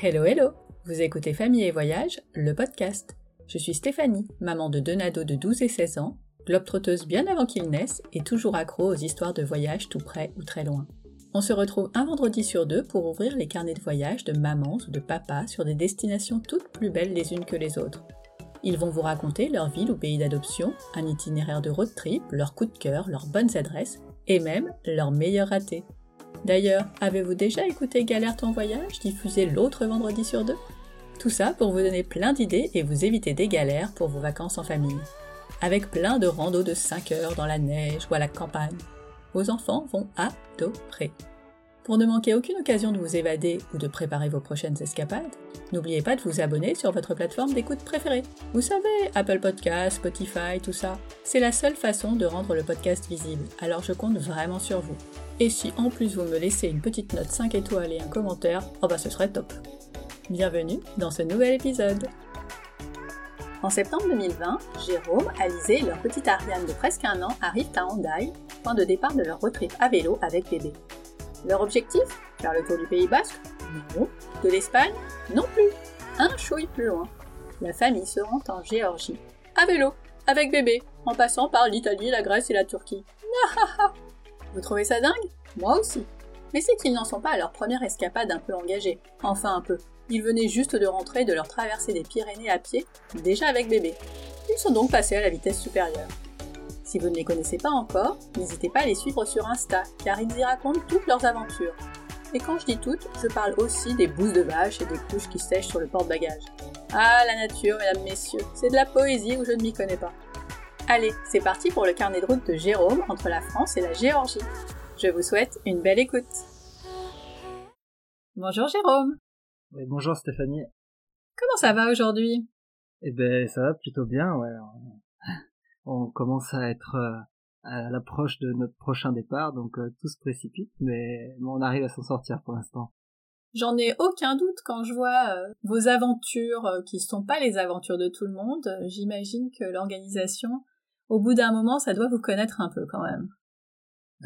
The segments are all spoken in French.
Hello hello Vous écoutez Famille et Voyage, le podcast. Je suis Stéphanie, maman de deux nados de 12 et 16 ans, globe-trotteuse bien avant qu'ils naissent et toujours accro aux histoires de voyage tout près ou très loin. On se retrouve un vendredi sur deux pour ouvrir les carnets de voyage de mamans ou de papas sur des destinations toutes plus belles les unes que les autres. Ils vont vous raconter leur ville ou pays d'adoption, un itinéraire de road trip, leurs coups de cœur, leurs bonnes adresses et même leurs meilleurs ratés. D'ailleurs, avez-vous déjà écouté Galère ton voyage diffusé l'autre vendredi sur deux? Tout ça pour vous donner plein d'idées et vous éviter des galères pour vos vacances en famille. Avec plein de randos de 5 heures dans la neige ou à la campagne. Vos enfants vont adorer. Pour ne manquer aucune occasion de vous évader ou de préparer vos prochaines escapades, n'oubliez pas de vous abonner sur votre plateforme d'écoute préférée. Vous savez, Apple Podcasts, Spotify, tout ça. C'est la seule façon de rendre le podcast visible, alors je compte vraiment sur vous. Et si en plus vous me laissez une petite note 5 étoiles et un commentaire, oh bah ce serait top. Bienvenue dans ce nouvel épisode. En septembre 2020, Jérôme, Alizé et leur petite Ariane de presque un an arrivent à Hendaye, point de départ de leur road à vélo avec bébé. Leur objectif Faire le tour du Pays Basque? Non. De l'Espagne? Non plus. Un chouille plus loin. La famille se rend en Géorgie. À vélo, avec bébé, en passant par l'Italie, la Grèce et la Turquie. Vous trouvez ça dingue Moi aussi. Mais c'est qu'ils n'en sont pas à leur première escapade un peu engagée. Enfin un peu. Ils venaient juste de rentrer de leur traversée des Pyrénées à pied, déjà avec bébé. Ils sont donc passés à la vitesse supérieure. Si vous ne les connaissez pas encore, n'hésitez pas à les suivre sur Insta, car ils y racontent toutes leurs aventures. Et quand je dis toutes, je parle aussi des bouses de vache et des couches qui sèchent sur le porte-bagages. Ah, la nature, mesdames, messieurs, c'est de la poésie où je ne m'y connais pas. Allez, c'est parti pour le carnet de route de Jérôme entre la France et la Géorgie. Je vous souhaite une belle écoute. Bonjour Jérôme. Oui, bonjour Stéphanie. Comment ça va aujourd'hui? Eh ben, ça va plutôt bien, ouais on commence à être euh, à l'approche de notre prochain départ, donc euh, tout se précipite, mais on arrive à s'en sortir pour l'instant. J'en ai aucun doute quand je vois euh, vos aventures qui ne sont pas les aventures de tout le monde. J'imagine que l'organisation, au bout d'un moment, ça doit vous connaître un peu quand même.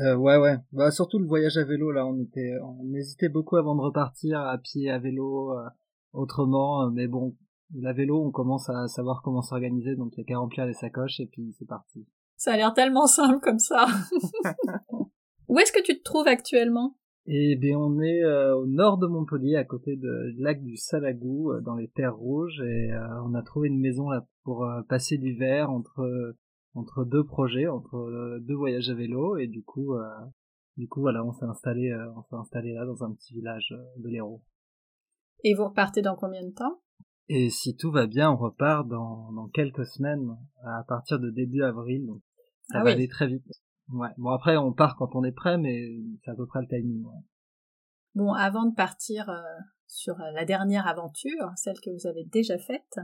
Euh, ouais, ouais. Bah, surtout le voyage à vélo, là, on était, on hésitait beaucoup avant de repartir à pied, à vélo, autrement, mais bon, la vélo, on commence à savoir comment s'organiser, donc il n'y a qu'à remplir les sacoches et puis c'est parti. Ça a l'air tellement simple comme ça. Où est-ce que tu te trouves actuellement? Eh bien, on est euh, au nord de Montpellier, à côté du lac du Salagou, euh, dans les terres rouges, et euh, on a trouvé une maison là pour passer l'hiver entre entre deux projets, entre deux voyages à vélo, et du coup, du coup, voilà, on s'est installé, on s'est installé là dans un petit village de l'Hérault. Et vous repartez dans combien de temps? Et si tout va bien, on repart dans, dans quelques semaines, à partir de début avril. Donc ça ah va aller très vite. Ouais. Bon après, on part quand on est prêt, mais c'est à peu près le timing. Bon, avant de partir euh, sur euh, la dernière aventure, celle que vous avez déjà faite,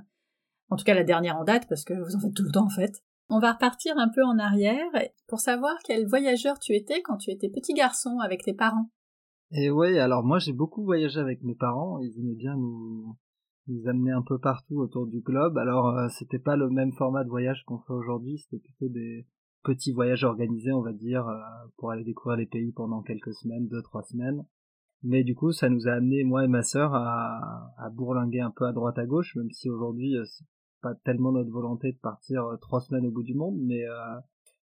en tout cas la dernière en date, parce que vous en faites tout le temps en fait, on va repartir un peu en arrière pour savoir quel voyageur tu étais quand tu étais petit garçon avec tes parents. Et ouais, alors moi j'ai beaucoup voyagé avec mes parents, ils aimaient bien nous, nous amener un peu partout autour du globe. Alors euh, c'était pas le même format de voyage qu'on fait aujourd'hui, c'était plutôt des petits voyages organisés, on va dire, euh, pour aller découvrir les pays pendant quelques semaines, deux trois semaines. Mais du coup, ça nous a amené moi et ma sœur à, à bourlinguer un peu à droite à gauche, même si aujourd'hui euh, pas tellement notre volonté de partir trois semaines au bout du monde, mais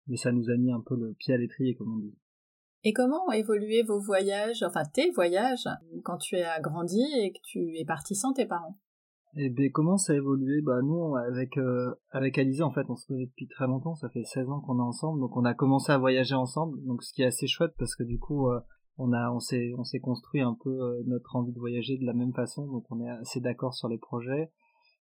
mais ça nous a mis un peu le pied à l'étrier, comme on dit. Et comment ont évolué vos voyages, enfin tes voyages, quand tu as grandi et que tu es parti sans tes parents? Et ben comment ça a évolué? Bah nous avec euh, avec Alizé en fait on se connaît depuis très longtemps, ça fait 16 ans qu'on est ensemble, donc on a commencé à voyager ensemble, donc ce qui est assez chouette parce que du coup euh, on a on s'est on s'est construit un peu euh, notre envie de voyager de la même façon, donc on est assez d'accord sur les projets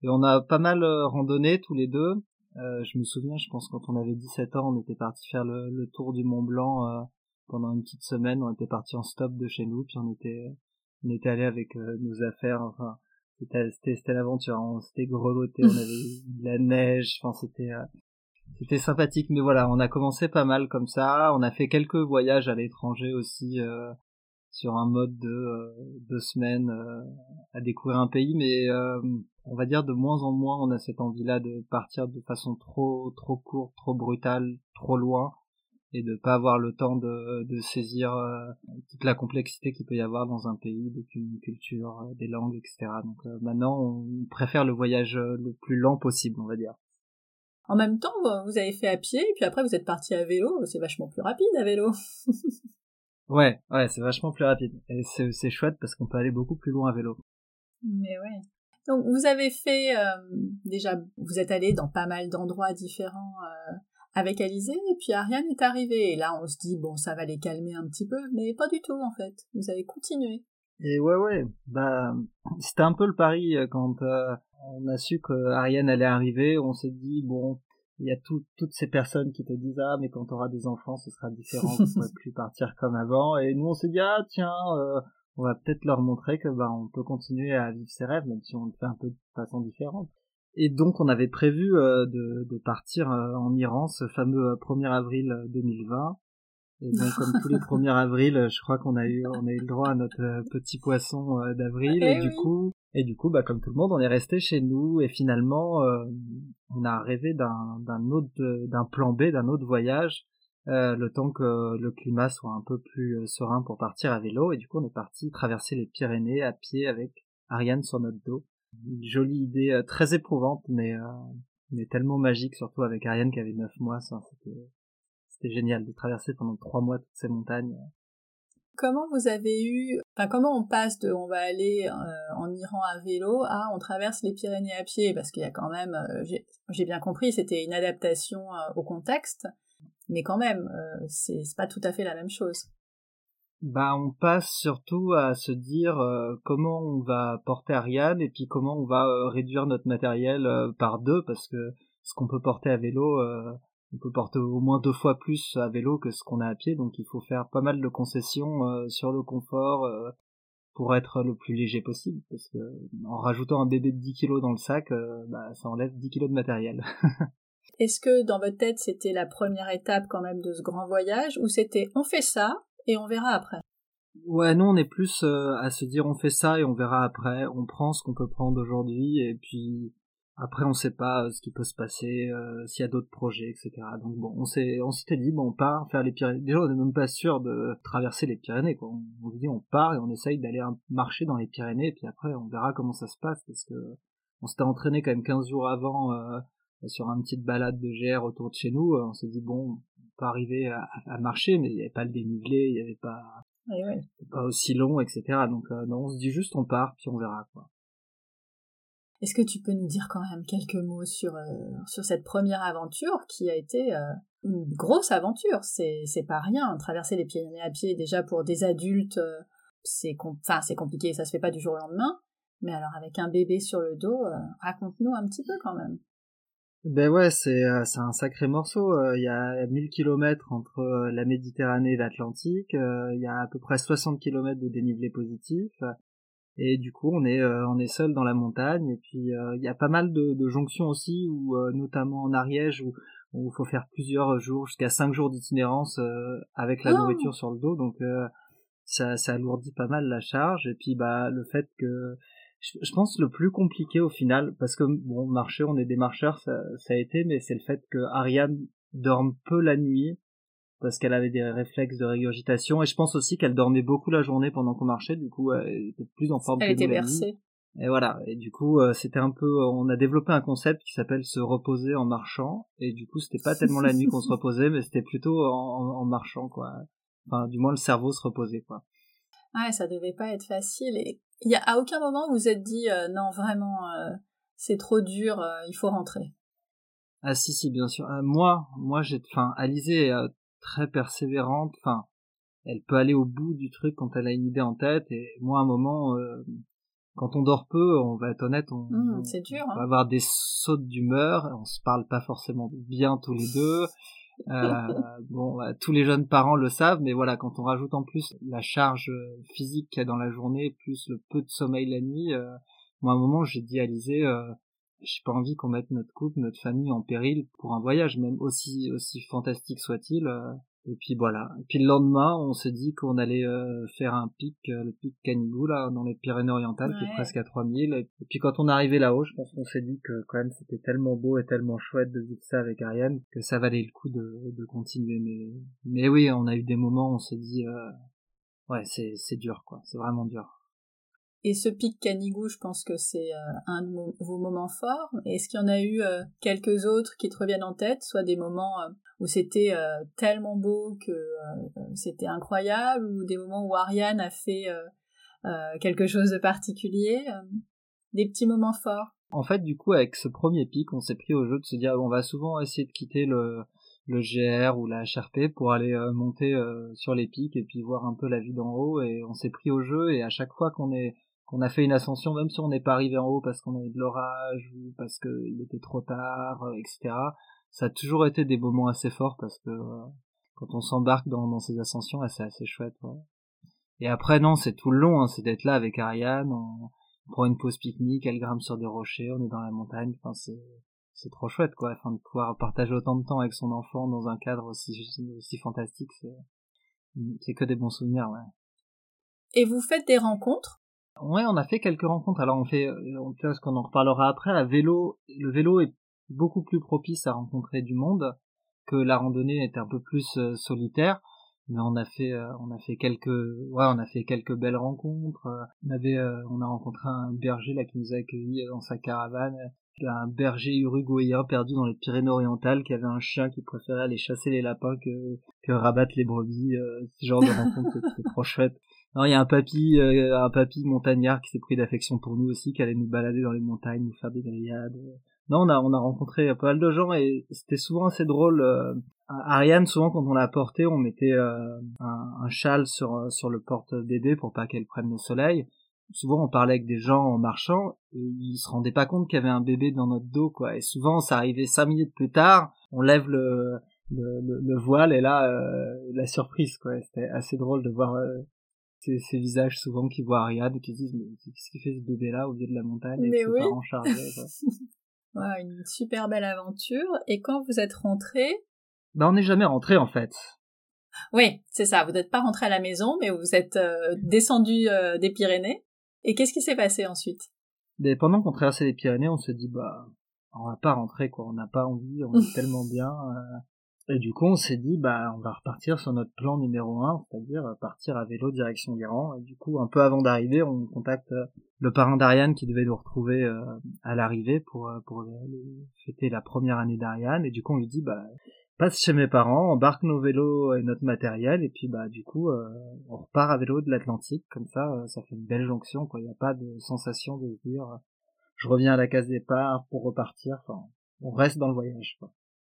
et on a pas mal randonné tous les deux. je me souviens, je pense quand on avait 17 ans, on était parti faire le, le, tour du Mont Blanc pendant une petite semaine, on était parti en stop de chez nous, puis on était on était allé avec nos affaires, enfin c'était c'était l'aventure on s'était grelotté on avait de la neige. Enfin c'était euh, c'était sympathique. Mais voilà on a commencé pas mal comme ça. On a fait quelques voyages à l'étranger aussi euh, sur un mode de euh, deux semaines à découvrir un pays mais on va dire de moins en moins on a cette envie là de partir de façon trop trop courte trop brutale trop loin et de pas avoir le temps de, saisir euh, toute la complexité qu'il peut y avoir dans un pays, depuis une culture, euh, des langues, etc. Donc euh, maintenant, on préfère le voyage le plus lent possible, on va dire. En même temps, vous avez fait à pied, et puis après vous êtes parti à vélo, c'est vachement plus rapide à vélo. ouais, ouais, c'est vachement plus rapide. Et c'est chouette parce qu'on peut aller beaucoup plus loin à vélo. Mais ouais. Donc vous avez fait, déjà, vous êtes allé dans pas mal d'endroits différents avec Alizé, et puis Ariane est arrivée. Et là, on se dit, bon, ça va les calmer un petit peu, mais pas du tout, en fait. Vous avez continué. Et ouais, ouais, bah, c'était un peu le pari euh, quand euh, on a su que Ariane allait arriver. On s'est dit, bon, il y a toutes ces personnes qui te disent, ah, mais quand t'auras des enfants, ce sera différent, on ne plus partir comme avant. Et nous, on s'est dit, ah, tiens, euh, on va peut-être leur montrer que, bah, on peut continuer à vivre ses rêves, même si on le fait un peu de façon différente. Et donc on avait prévu euh, de, de, partir euh, en Iran ce fameux 1er euh, avril 2020. Et donc comme tous les 1er avril, je crois qu'on a eu on a eu le droit à notre petit poisson d'avril. Et, eh du coup et du coup bah comme tout le monde, on est resté chez nous. Et finalement on a rêvé d'un d'un autre d'un plan B, d'un autre voyage le temps que le climat soit un peu plus serein pour partir à vélo. Et du coup on est parti traverser les Pyrénées à pied avec Ariane sur notre dos. Une jolie idée euh, très éprouvante, mais, euh, mais tellement magique, surtout avec Ariane qui avait 9 mois. C'était, c'était génial de traverser pendant 3 mois toutes ces montagnes. Comment vous avez eu, enfin comment on passe de on va aller euh, en Iran à vélo à on traverse les Pyrénées à pied? Parce qu'il y a quand même, j'ai, bien compris, c'était une adaptation au contexte, mais quand même, c'est, c'est pas tout à fait la même chose. Bah on passe surtout à se dire euh, comment on va porter Ariane et puis comment on va euh, réduire notre matériel euh, par deux. Parce que ce qu'on peut porter à vélo on peut porter au moins deux fois plus à vélo que ce qu'on a à pied donc il faut faire pas mal de concessions sur le confort pour être le plus léger possible parce que en rajoutant un bébé de 10 kilos dans le sac bah, ça enlève 10 kilos de matériel Est-ce que dans votre tête c'était la première étape quand même de ce grand voyage ou c'était on fait ça et on verra après? Ouais, nous on est plus euh, à se dire on fait ça et on verra après, on prend ce qu'on peut prendre aujourd'hui et puis après on sait pas euh, ce qui peut se passer, euh, s'il y a d'autres projets, etc. Donc bon, on s'est on s'était dit bon on part faire les Pyrénées. Déjà on n'est même pas sûr de traverser les Pyrénées quoi. On, se dit on part et on essaye d'aller marcher dans les Pyrénées et puis après on verra comment ça se passe parce que on s'était entraîné quand même 15 jours avant sur une petite balade de GR autour de chez nous. On s'est dit bon pas arriver à, à, marcher, mais il n'y avait pas le dénivelé, il n'y avait pas, pas aussi long, etc. Donc euh, non, on se dit juste on part, puis on verra quoi. Est-ce que tu peux nous dire quand même quelques mots sur euh, cette première aventure qui a été euh, une grosse aventure? C'est pas rien. Traverser les Pyrénées à pied déjà pour des adultes, c'est enfin c'est compliqué, ça se fait pas du jour au lendemain. Mais alors avec un bébé sur le dos, raconte-nous un petit peu quand même. Ben ouais, c'est euh, un sacré morceau. Euh, il y a 1000 kilomètres entre euh, la Méditerranée et l'Atlantique. Il y a à peu près 60 kilomètres de dénivelé positif. Et du coup, on est on est seul dans la montagne. Et puis il y a pas mal de, de jonctions aussi, où notamment en Ariège, où il faut faire plusieurs jours, jusqu'à 5 jours d'itinérance avec la oh nourriture sur le dos. Donc ça ça alourdit pas mal la charge. Et puis bah le fait que je pense le plus compliqué au final, parce que bon, marcher, on est des marcheurs, ça, ça a été, mais c'est le fait que Ariane dorme peu la nuit, parce qu'elle avait des réflexes de régurgitation, et je pense aussi qu'elle dormait beaucoup la journée pendant qu'on marchait, du coup, elle était plus en forme elle était bercée. Et voilà, et du coup, euh, c'était un peu, on a développé un concept qui s'appelle se reposer en marchant, et du coup, c'était pas tellement la nuit qu'on se reposait, mais c'était plutôt en, en marchant, quoi. Enfin, du moins, le cerveau se reposait, quoi. Ouais, ça devait pas être facile. Et il y a à aucun moment vous vous êtes dit euh, non vraiment euh, c'est trop dur, euh, il faut rentrer. Ah si si bien sûr. moi moi j'ai enfin Alizé très persévérante. Enfin elle peut aller au bout du truc quand elle a une idée en tête. Et moi à un moment quand on dort peu, on va être honnête, on, mmh, dur, va hein. avoir des sautes d'humeur, on se parle pas forcément bien tous les deux. Euh, bon, bah, tous les jeunes parents le savent, mais voilà, quand on rajoute en plus la charge physique qu'il y a dans la journée, plus le peu de sommeil la nuit, euh, moi à un moment j'ai dit à Lisée, euh, j'ai pas envie qu'on mette notre couple, notre famille en péril pour un voyage, même aussi aussi fantastique soit-il. Euh, Et puis voilà. Et puis le lendemain, on s'est dit qu'on allait euh, faire un pic, euh, le pic Canigou, là, dans les Pyrénées-Orientales, qui est presque à 3000. Et puis quand on est arrivé là-haut, je pense qu'on s'est dit que quand même c'était tellement beau et tellement chouette de vivre ça avec Ariane, que ça valait le coup de, de continuer. Mais, mais oui, on a eu des moments où on s'est dit, euh, ouais, c'est, c'est dur, quoi. C'est vraiment dur. Et ce pic Canigou, je pense que c'est un de vos moments forts. Est-ce qu'il y en a eu quelques autres qui te reviennent en tête, soit des moments où c'était euh, tellement beau que euh, c'était incroyable, ou des moments où Ariane a fait euh, quelque chose de particulier, des petits moments forts. En fait, du coup, avec ce premier pic, on s'est pris au jeu de se dire, on va souvent essayer de quitter le GR ou la HRP pour aller monter sur les pics et puis voir un peu la vue d'en haut et on s'est pris au jeu et à chaque fois qu'on est qu'on a fait une ascension même si on n'est pas arrivé en haut parce qu'on a de l'orage ou parce qu'il était trop tard etc ça a toujours été des moments assez forts parce que euh, quand on s'embarque dans, dans, ces ascensions, c'est assez chouette. Et après, non, c'est tout le long, hein, c'est d'être là avec Ariane, on, prend une pause pique-nique, elle grimpe sur des rochers, on est dans la montagne, enfin c'est c'est trop chouette quoi, enfin de pouvoir partager autant de temps avec son enfant dans un cadre aussi aussi fantastique, c'est c'est que des bons souvenirs, ouais. Et vous faites des rencontres? Ouais, on a fait quelques rencontres. Alors on fait, on, ce qu'on en reparlera après. À vélo, le vélo est beaucoup plus propice à rencontrer du monde que la randonnée était un peu plus euh, solitaire mais on a fait euh, on a fait quelques ouais on a fait quelques belles rencontres on avait euh, on a rencontré un berger là qui nous a accueillis dans sa caravane un berger uruguayen perdu dans les Pyrénées-Orientales qui avait un chien qui préférait aller chasser les lapins que, que rabattre les brebis ce genre de rencontre c'était trop chouette il y a un papy un papy montagnard qui s'est pris d'affection pour nous aussi qui allait nous balader dans les montagnes nous faire des grillades non, on a, on a rencontré pas mal de gens et c'était souvent assez drôle. Euh, Ariane, souvent quand on l'a portée, on mettait euh, un, un, châle sur, euh, sur le porte-bébé pour pas qu'elle prenne le soleil. Souvent on parlait avec des gens en marchant et ils se rendaient pas compte qu'il y avait un bébé dans notre dos quoi. Et souvent ça arrivait cinq minutes plus tard, on lève le, le, le, voile et là la surprise quoi. C'était assez drôle de voir ces, ces, visages souvent qui voient Ariane et qui se disent mais qu'est-ce qu'il fait ce bébé là au milieu de la montagne ses oui. parents chargés une super belle aventure. Et quand vous êtes rentré Ben on n'est jamais rentré en fait. Oui, c'est ça. Vous n'êtes pas rentré à la maison, mais vous êtes euh, descendu euh, des Pyrénées. Et qu'est-ce qui s'est passé ensuite? Ben, Pendant qu'on traversait les Pyrénées, on se dit bah on va pas rentrer quoi. On n'a pas envie. On est tellement bien. Euh, et du coup, on s'est dit, bah, on va repartir sur notre plan numéro un, c'est-à-dire partir à vélo direction l'Iran. Et du coup, un peu avant d'arriver, on contacte euh, le parrain d'Ariane qui devait nous retrouver euh, à l'arrivée pour, euh, pour fêter la première année d'Ariane. Et du coup, on lui dit, bah, passe chez mes parents, embarque nos vélos et notre matériel, et puis bah du coup, on repart à vélo de l'Atlantique. Comme ça, ça fait une belle jonction. Quoi. Il n'y a pas de sensation de dire, je reviens à la case départ pour repartir. Enfin, on reste dans le voyage. Quoi.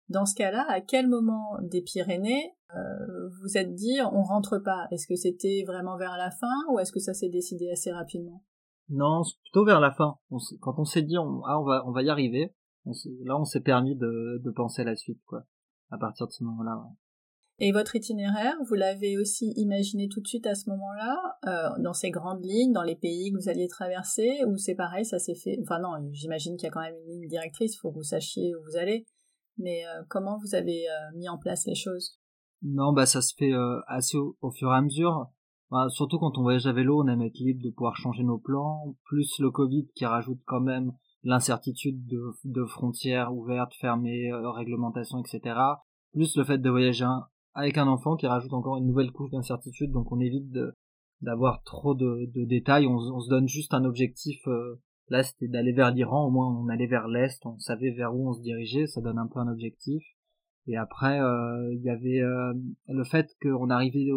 Dans ce cas-là, à quel moment des Pyrénées euh, vous êtes dit on rentre pas? Est-ce que c'était vraiment vers la fin ou est-ce que ça s'est décidé assez rapidement? Non, c'est plutôt vers la fin. quand on s'est dit on, ah, on va on va y arriver, là on s'est permis de, de penser à la suite quoi. À partir de ce moment-là. Et votre itinéraire, vous l'avez aussi imaginé tout de suite à ce moment-là, euh, dans ces grandes lignes, dans les pays que vous alliez traverser, ou c'est pareil, ça s'est fait. Enfin non, j'imagine qu'il y a quand même une ligne directrice, il faut que vous sachiez où vous allez. Mais euh, comment vous avez euh, mis en place les choses? Non, bah ça se fait euh, assez au, fur et à mesure. Bah, surtout quand on voyage à vélo, on aime être libre de pouvoir changer nos plans. Plus le Covid qui rajoute quand même l'incertitude de, frontières ouvertes, fermées, réglementations, etc. Plus le fait de voyager avec un enfant qui rajoute encore une nouvelle couche d'incertitude. Donc on évite d'avoir trop de, détails. On, se donne juste un objectif Là, c'était d'aller vers l'Iran, au moins on allait vers l'Est, on savait vers où on se dirigeait, ça donne un peu un objectif. Et après, euh, il y avait euh, le fait qu'on arrivait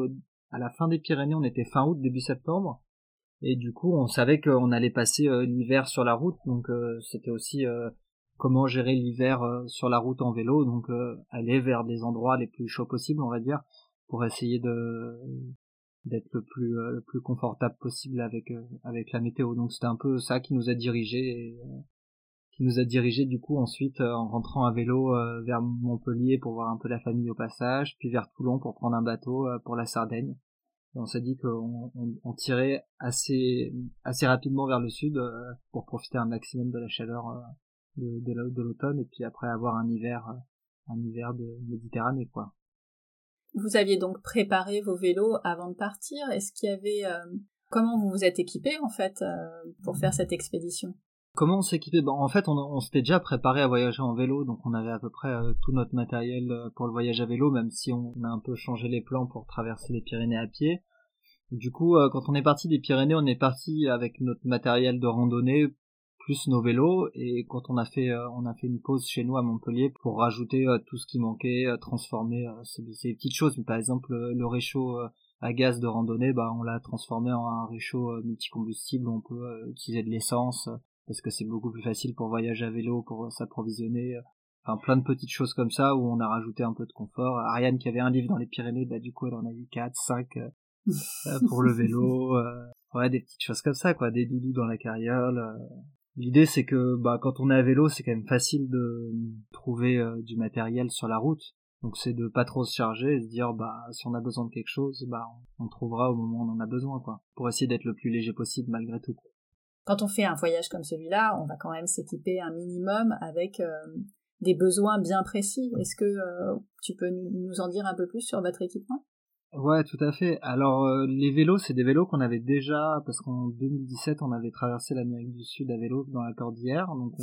à la fin des Pyrénées, on était fin août, début septembre, et du coup on savait qu'on allait passer euh, l'hiver sur la route, donc c'était aussi comment gérer l'hiver sur la route en vélo, donc aller vers des endroits les plus chauds possibles, on va dire, pour essayer de d'être le plus euh, le plus confortable possible avec euh, avec la météo. Donc c'était un peu ça qui nous a dirigé euh, qui nous a dirigé du coup ensuite en rentrant à vélo vers Montpellier pour voir un peu la famille au passage, puis vers Toulon pour prendre un bateau pour la Sardaigne. Et on s'est dit qu'on on, tirait assez assez rapidement vers le sud pour profiter un maximum de la chaleur de, de l'automne et puis après avoir un hiver un hiver de Méditerranée quoi. Vous aviez donc préparé vos vélos avant de partir. Est-ce qu'il y avait comment vous vous êtes équipé en fait pour faire cette expédition? Comment on s'est équipé En fait, on, s'était déjà préparé à voyager en vélo, donc on avait à peu près euh, tout notre matériel euh, pour le voyage à vélo, même si on, a un peu changé les plans pour traverser les Pyrénées à pied. Du coup, euh, quand on est parti des Pyrénées, on est parti avec notre matériel de randonnée plus nos vélos, et quand on a fait on a fait une pause chez nous à Montpellier pour rajouter tout ce qui manquait, transformer ces, petites choses. par exemple, le réchaud à gaz de randonnée, bah on l'a transformé en un réchaud multicombustible on peut utiliser de l'essence parce que c'est beaucoup plus facile pour voyager à vélo, pour s'approvisionner. Enfin, plein de petites choses comme ça où on a rajouté un peu de confort. Ariane qui avait un livre dans les Pyrénées, bah du coup elle en a eu 4, 5 euh, euh, pour le vélo. Euh, ouais, des petites choses comme ça, quoi, des doudous dans la carriole. L'idée c'est que bah quand on est à vélo, c'est quand même facile de trouver du matériel sur la route. Donc c'est de pas trop se charger et se dire bah si on a besoin de quelque chose, bah on, trouvera au moment où on en a besoin quoi. Pour essayer d'être le plus léger possible malgré tout quand on fait un voyage comme celui-là, on va quand même s'équiper un minimum avec euh, des besoins bien précis. Est-ce que euh, tu peux nous en dire un peu plus sur votre équipement? Ouais, tout à fait. Alors euh, les vélos, c'est des vélos qu'on avait déjà parce qu'en 2017, on avait traversé l'Amérique du Sud à vélo dans la cordillère. Donc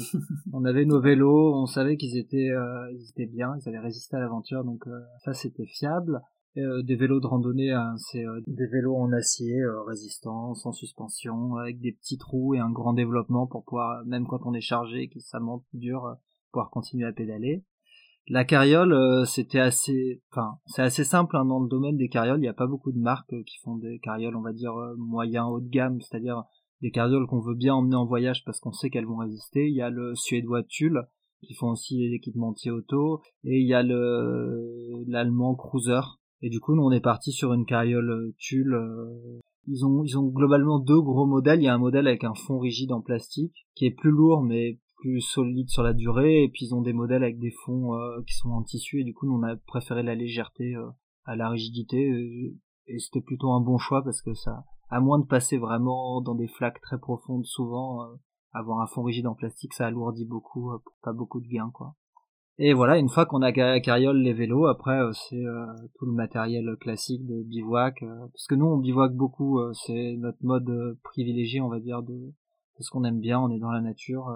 on, avait nos vélos, on savait qu'ils étaient, ils étaient bien, ils avaient résisté à l'aventure, donc ça c'était fiable. Euh, des vélos de randonnée, hein, c'est euh, des vélos en acier euh, résistants, sans suspension, avec des petits trous et un grand développement pour pouvoir, même quand on est chargé, que ça monte dur, pouvoir continuer à pédaler. La carriole, c'était assez, enfin, c'est assez simple hein, dans le domaine des carrioles. Il n'y a pas beaucoup de marques qui font des carrioles, on va dire moyen haut de gamme, c'est-à-dire des carrioles qu'on veut bien emmener en voyage parce qu'on sait qu'elles vont résister. Il y a le suédois Tulle qui font aussi l'équipementier auto et il y a le l'allemand Cruiser et du coup, nous, on est parti sur une carriole euh, tulle. Euh, ils ont, ils ont globalement deux gros modèles. Il y a un modèle avec un fond rigide en plastique, qui est plus lourd, mais plus solide sur la durée. Et puis, ils ont des modèles avec des fonds euh, qui sont en tissu. Et du coup, nous, on a préféré la légèreté à la rigidité. Et, c'était plutôt un bon choix parce que ça, à moins de passer vraiment dans des flaques très profondes, souvent, avoir un fond rigide en plastique, ça alourdit beaucoup, pas beaucoup de gains, quoi. Et voilà, une fois qu'on a carriole les vélos, après euh, c'est euh, tout le matériel classique de bivouac, euh, parce que nous on bivouac beaucoup, c'est notre mode privilégié, on va dire, de, de ce qu'on aime bien, on est dans la nature.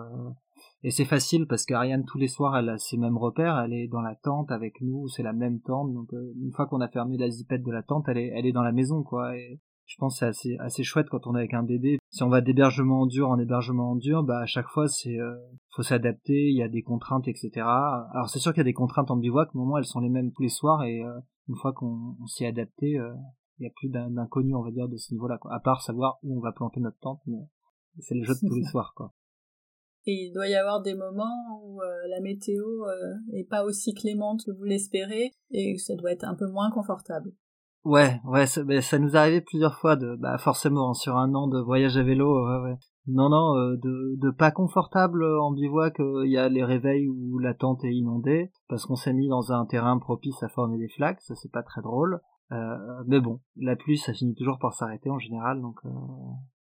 Et c'est facile parce qu'Ariane tous les soirs elle a ses mêmes repères, elle est dans la tente avec nous, c'est la même tente, donc une fois qu'on a fermé la zipette de la tente, elle est, elle est dans la maison quoi. Et, je pense que c'est assez, assez chouette quand on est avec un bébé. Si on va d'hébergement en dur en hébergement en dur, bah à chaque fois c'est euh, faut s'adapter, il y a des contraintes, etc. Alors c'est sûr qu'il y a des contraintes en bivouac, mais au moins elles sont les mêmes tous les soirs et euh, une fois qu'on s'y est adapté, euh, il y a plus d'inconnu on va dire de ce niveau-là, quoi. À part savoir où on va planter notre tente, mais c'est le jeu de tous les soirs, quoi. Il doit y avoir des moments où la météo est pas aussi clémente que vous l'espérez et ça doit être un peu moins confortable. Ouais, ouais, ça, ça nous arrivait plusieurs fois de, bah forcément, sur un an de voyage à vélo. Non, non, euh, de, pas confortable en bivouac, il y a les réveils où la tente est inondée, parce qu'on s'est mis dans un terrain propice à former des flaques, ça c'est pas très drôle. Euh, mais bon, la pluie, ça finit toujours par s'arrêter en général, donc euh,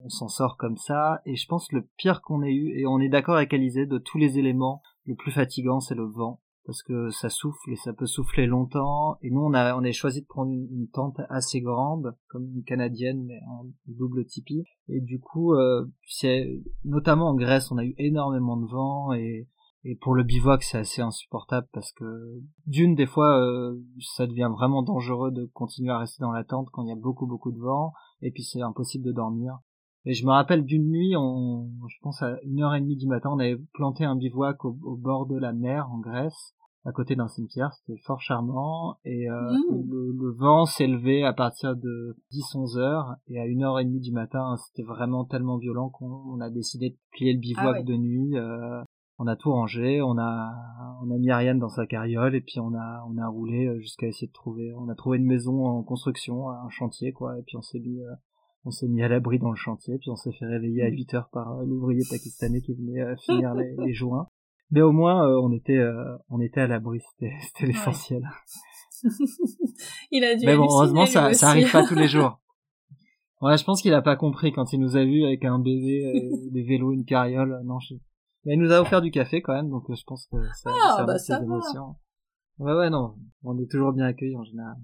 on s'en sort comme ça. Et je pense le pire qu'on ait eu, et on est d'accord avec Alizé, de tous les éléments, le plus fatigant, c'est le vent parce que ça souffle et ça peut souffler longtemps. Et nous, on a, on a choisi de prendre une, tente assez grande, comme une canadienne, mais en double tipi. Et du coup, euh, c'est, notamment en Grèce, on a eu énormément de vent et, et pour le bivouac, c'est assez insupportable parce que d'une, des fois, euh, ça devient vraiment dangereux de continuer à rester dans la tente quand il y a beaucoup, beaucoup de vent. Et puis c'est impossible de dormir. Et je me rappelle d'une nuit, on, je pense à une heure et demie du matin, on avait planté un bivouac au, bord de la mer en Grèce, à côté d'un cimetière. C'était fort charmant. Et euh, mmh. le, vent s'élevait à partir de 10-11 heures. Et à une heure et demie du matin, c'était vraiment tellement violent qu'on a décidé de plier le bivouac ah de nuit. Euh, on a tout rangé, on a on a mis Ariane dans sa carriole et puis on a on a roulé jusqu'à essayer de trouver. On a trouvé une maison en construction, un chantier quoi. Et puis on s'est mis euh, on s'est mis à l'abri dans le chantier, puis on s'est fait réveiller à 8 heures par euh, l'ouvrier pakistanais qui venait euh, finir les, joints. Mais au moins, euh, on était, on était à l'abri, c'était, l'essentiel. il a dû Mais bon, heureusement, ça, ça arrive pas tous les jours. Ouais, je pense qu'il a pas compris quand il nous a vus avec un bébé, des vélos, une carriole. Non, je... mais il nous a offert du café quand même, donc je pense que ça, ah, bah ça va. Ouais, ouais, non, on est toujours bien accueillis en général.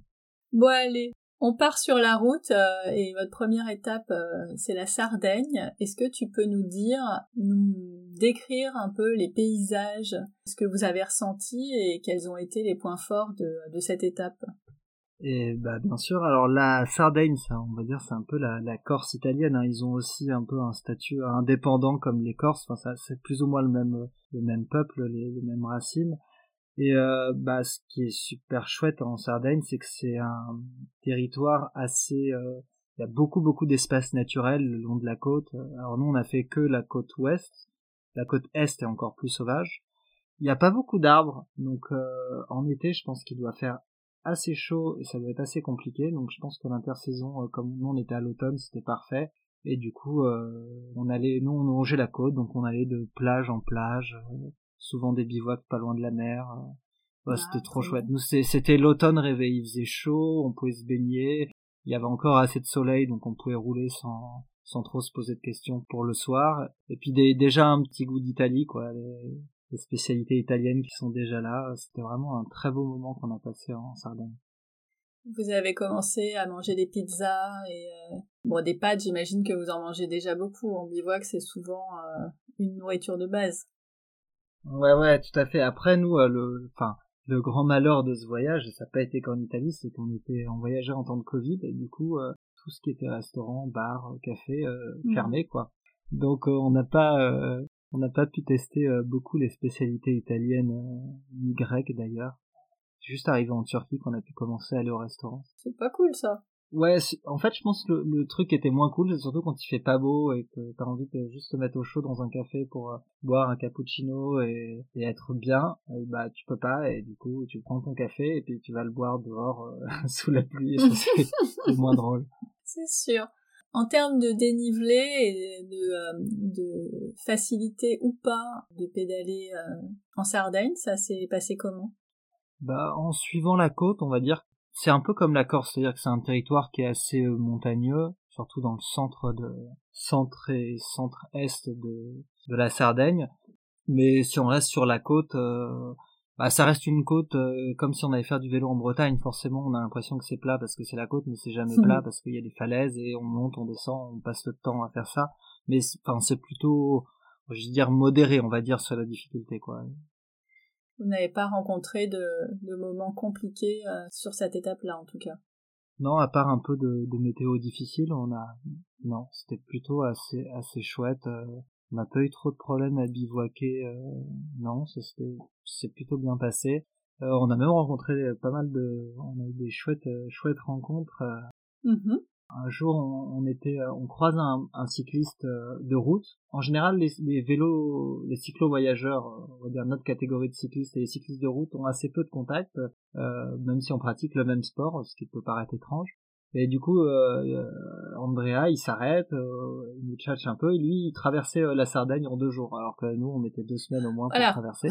Bon allez, on part sur la route euh, et votre première étape, euh, c'est la Sardaigne. Est-ce que tu peux nous dire, nous décrire un peu les paysages, ce que vous avez ressenti et quels ont été les points forts de, cette étape? Et bah bien sûr, alors la Sardaigne, ça, on va dire, c'est un peu la, Corse italienne. Hein. Ils ont aussi un peu un statut indépendant comme les Corses. Enfin, c'est plus ou moins le même, le même peuple, les mêmes racines. Et euh, bah, ce qui est super chouette en Sardaigne, c'est que c'est un territoire assez... Euh, il y a beaucoup beaucoup d'espaces naturels le long de la côte. Alors nous, on a fait que la côte ouest. La côte est est encore plus sauvage. Il n'y a pas beaucoup d'arbres, donc euh, en été, je pense qu'il doit faire assez chaud et ça doit être assez compliqué. Donc je pense que l'intersaison, comme nous on était à l'automne, c'était parfait. Et du coup, on allait, nous on longeait la côte, donc on allait de plage en plage, souvent des bivouacs pas loin de la mer. Euh. c'était ah, trop chouette. Nous, c'était l'automne réveil, il faisait chaud, on pouvait se baigner. Il y avait encore assez de soleil, donc on pouvait rouler sans, sans trop se poser de questions pour le soir. Et puis déjà un petit goût d'Italie, quoi. Les, spécialités italiennes qui sont déjà là. C'était vraiment un très beau moment qu'on a passé en Sardaigne. Vous avez commencé à manger des pizzas et euh, bon des pâtes. J'imagine que vous en mangez déjà beaucoup. On voit que c'est souvent euh, une nourriture de base. Ouais, ouais, tout à fait. Après, nous, euh, le, enfin, le grand malheur de ce voyage, et ça n'a pas été qu'en Italie, c'est qu'on était, en voyageait en temps de Covid, et du coup, euh, tout ce qui était restaurant, bar, café, euh, mmh. fermé, quoi. Donc, on n'a pas, on n'a pas pu tester beaucoup les spécialités italiennes, ni grecques d'ailleurs. Juste arrivé en Turquie qu'on a pu commencer à aller au restaurant. C'est pas cool, ça. Ouais, en fait, je pense que le, truc était moins cool, surtout quand il fait pas beau et que t'as envie de juste te mettre au chaud dans un café pour euh, boire un cappuccino et, être bien. Euh, bah, tu peux pas et du coup, tu prends ton café et puis tu vas le boire dehors euh, sous la pluie. C'est moins drôle. C'est sûr. En termes de dénivelé et de, de facilité ou pas de pédaler en Sardaigne, ça s'est passé comment? Bah, en suivant la côte, on va dire c'est un peu comme la Corse, c'est-à-dire que c'est un territoire qui est assez euh, montagneux, surtout dans le centre de centre et centre-est de, de la Sardaigne. Mais si on reste sur la côte, euh, bah ça reste une côte euh, comme si on allait faire du vélo en Bretagne. Forcément, on a l'impression que c'est plat parce que c'est la côte, mais c'est jamais plat parce qu'il y a des falaises et on monte, on descend, on passe le temps à faire ça. Mais enfin, c'est plutôt, je veux dire, modéré, on va dire, sur la difficulté, quoi. Vous n'avez pas rencontré de, de moments compliqués euh, sur cette étape-là, en tout cas? Non, à part un peu de, de météo difficile, on a non, c'était plutôt assez assez chouette. Euh, on n'a pas eu trop de problèmes à bivouaquer. Euh, non, c'est plutôt bien passé. on a même rencontré pas mal de, on a eu des chouettes chouettes rencontres. Mmh un jour, on, était, euh, on croise un, un, cycliste euh, de route. En général, les, les vélos, les cyclo-voyageurs, euh, on va dire notre catégorie de cyclistes et les cyclistes de route ont assez peu de contact, euh, même si on pratique le même sport, ce qui peut paraître étrange. Et du coup, euh, Andrea, il s'arrête, il nous tchatche un peu, et lui, il traversait la Sardaigne en deux jours, alors que nous, on mettait deux semaines au moins pour traverser.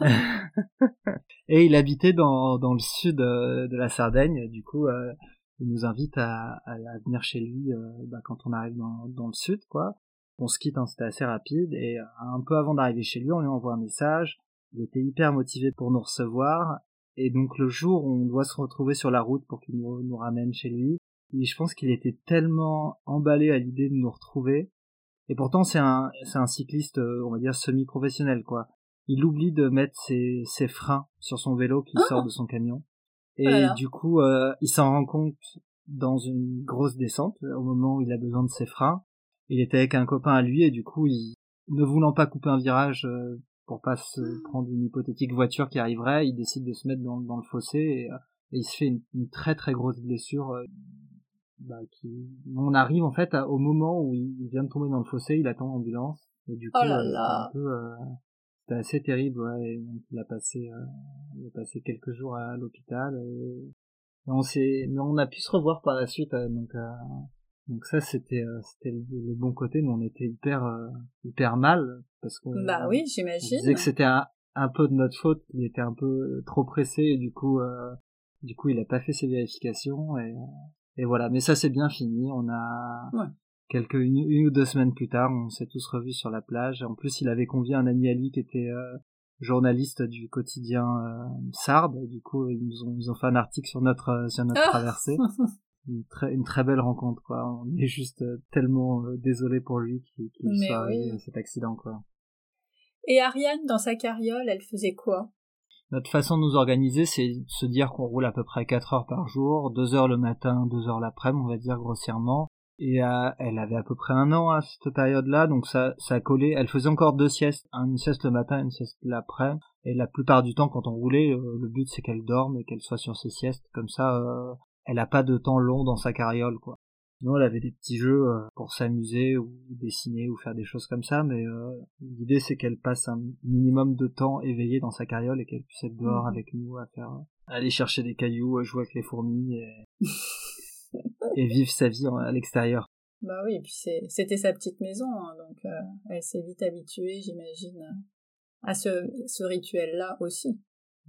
et il habitait dans, dans le sud de la Sardaigne, du coup, il nous invite à, à, venir chez lui euh, bah, quand on arrive dans, dans, le sud, quoi. On se quitte, hein, c'était assez rapide, et euh, un peu avant d'arriver chez lui, on lui envoie un message. Il était hyper motivé pour nous recevoir, et donc le jour où on doit se retrouver sur la route pour qu'il nous, nous ramène chez lui, et je pense qu'il était tellement emballé à l'idée de nous retrouver. Et pourtant, c'est un, c'est un cycliste, euh, on va dire, semi-professionnel, quoi. Il oublie de mettre ses, ses freins sur son vélo qui sort de son camion. Et du coup, euh, il s'en rend compte dans une grosse descente, au moment où il a besoin de ses freins. Il était avec un copain à lui, et du coup, il, ne voulant pas couper un virage euh, pour pas se ah. prendre une hypothétique voiture qui arriverait, il décide de se mettre dans, dans le fossé, et, euh, il se fait une, très très grosse blessure. Bah, qui... On arrive en fait au moment où il vient de tomber dans le fossé, il attend l'ambulance, et du coup, oh là là. un peu c'était assez terrible, ouais. il a passé, euh, il a passé quelques jours à l'hôpital. Et... on s'est, mais on a pu se revoir par la suite, euh, donc. Euh, donc ça c'était c'était le, bon côté, mais on était hyper hyper mal parce qu'on bah oui j'imagine. disait que c'était un, un peu de notre faute, il était un peu trop pressé et du coup du coup il a pas fait ses vérifications et et voilà. Mais ça c'est bien fini, on a ouais quelques une, ou deux semaines plus tard, on s'est tous revus sur la plage. En plus, il avait convié un ami à lui qui était euh, journalistes du quotidien Sardes. Du coup, ils nous ont, ils ont fait un article sur notre sur notre ah traversée. Une très, une très belle rencontre quoi. On est juste tellement désolé pour lui qu'il soit arrivé à cet accident quoi. Et Ariane, dans sa carriole, elle faisait quoi? Notre façon de nous organiser, c'est de se dire qu'on roule à peu près 4 heures par jour, 2 heures le matin, 2 heures l'après-midi, on va dire grossièrement. Et euh, elle avait à peu près un an à cette période-là, donc ça, ça collait. Elle faisait encore deux siestes, une sieste le matin, une sieste l'après. Et la plupart du temps, quand on roulait, euh, le but c'est qu'elle dorme et qu'elle soit sur ses siestes. Comme ça, euh, elle a pas de temps long dans sa carriole, quoi. Sinon, elle avait des petits jeux euh, pour s'amuser ou dessiner ou faire des choses comme ça, mais euh, l'idée c'est qu'elle passe un minimum de temps éveillée dans sa carriole et qu'elle puisse être dehors mhm. avec nous à faire aller chercher des cailloux, jouer avec les fourmis et, et vivre sa vie à l'extérieur. Bah oui, et puis c'était sa petite maison, hein, donc euh, elle s'est vite habituée, j'imagine, à ce, ce rituel-là aussi.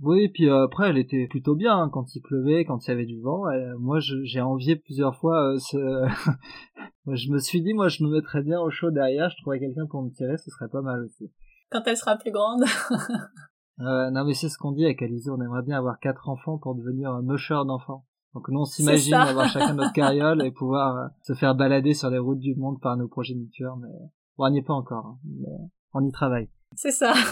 Oui, et puis euh, après, elle était plutôt bien hein, quand il pleuvait, quand il y avait du vent. moi, j'ai envié plusieurs fois. Euh, ce... je me suis dit, moi, je me mettrais bien au chaud derrière. Je trouverais quelqu'un pour me tirer, ce serait pas mal aussi. Quand elle sera plus grande. euh, non, mais c'est ce qu'on dit avec Alizé. On aimerait bien avoir quatre enfants pour devenir un musher d'enfants. Donc nous, on s'imagine avoir chacun notre carriole et pouvoir euh, se faire balader sur les routes du monde par nos progénitures. Mais bon, on n'y est pas encore. Hein, mais on y travaille. C'est ça.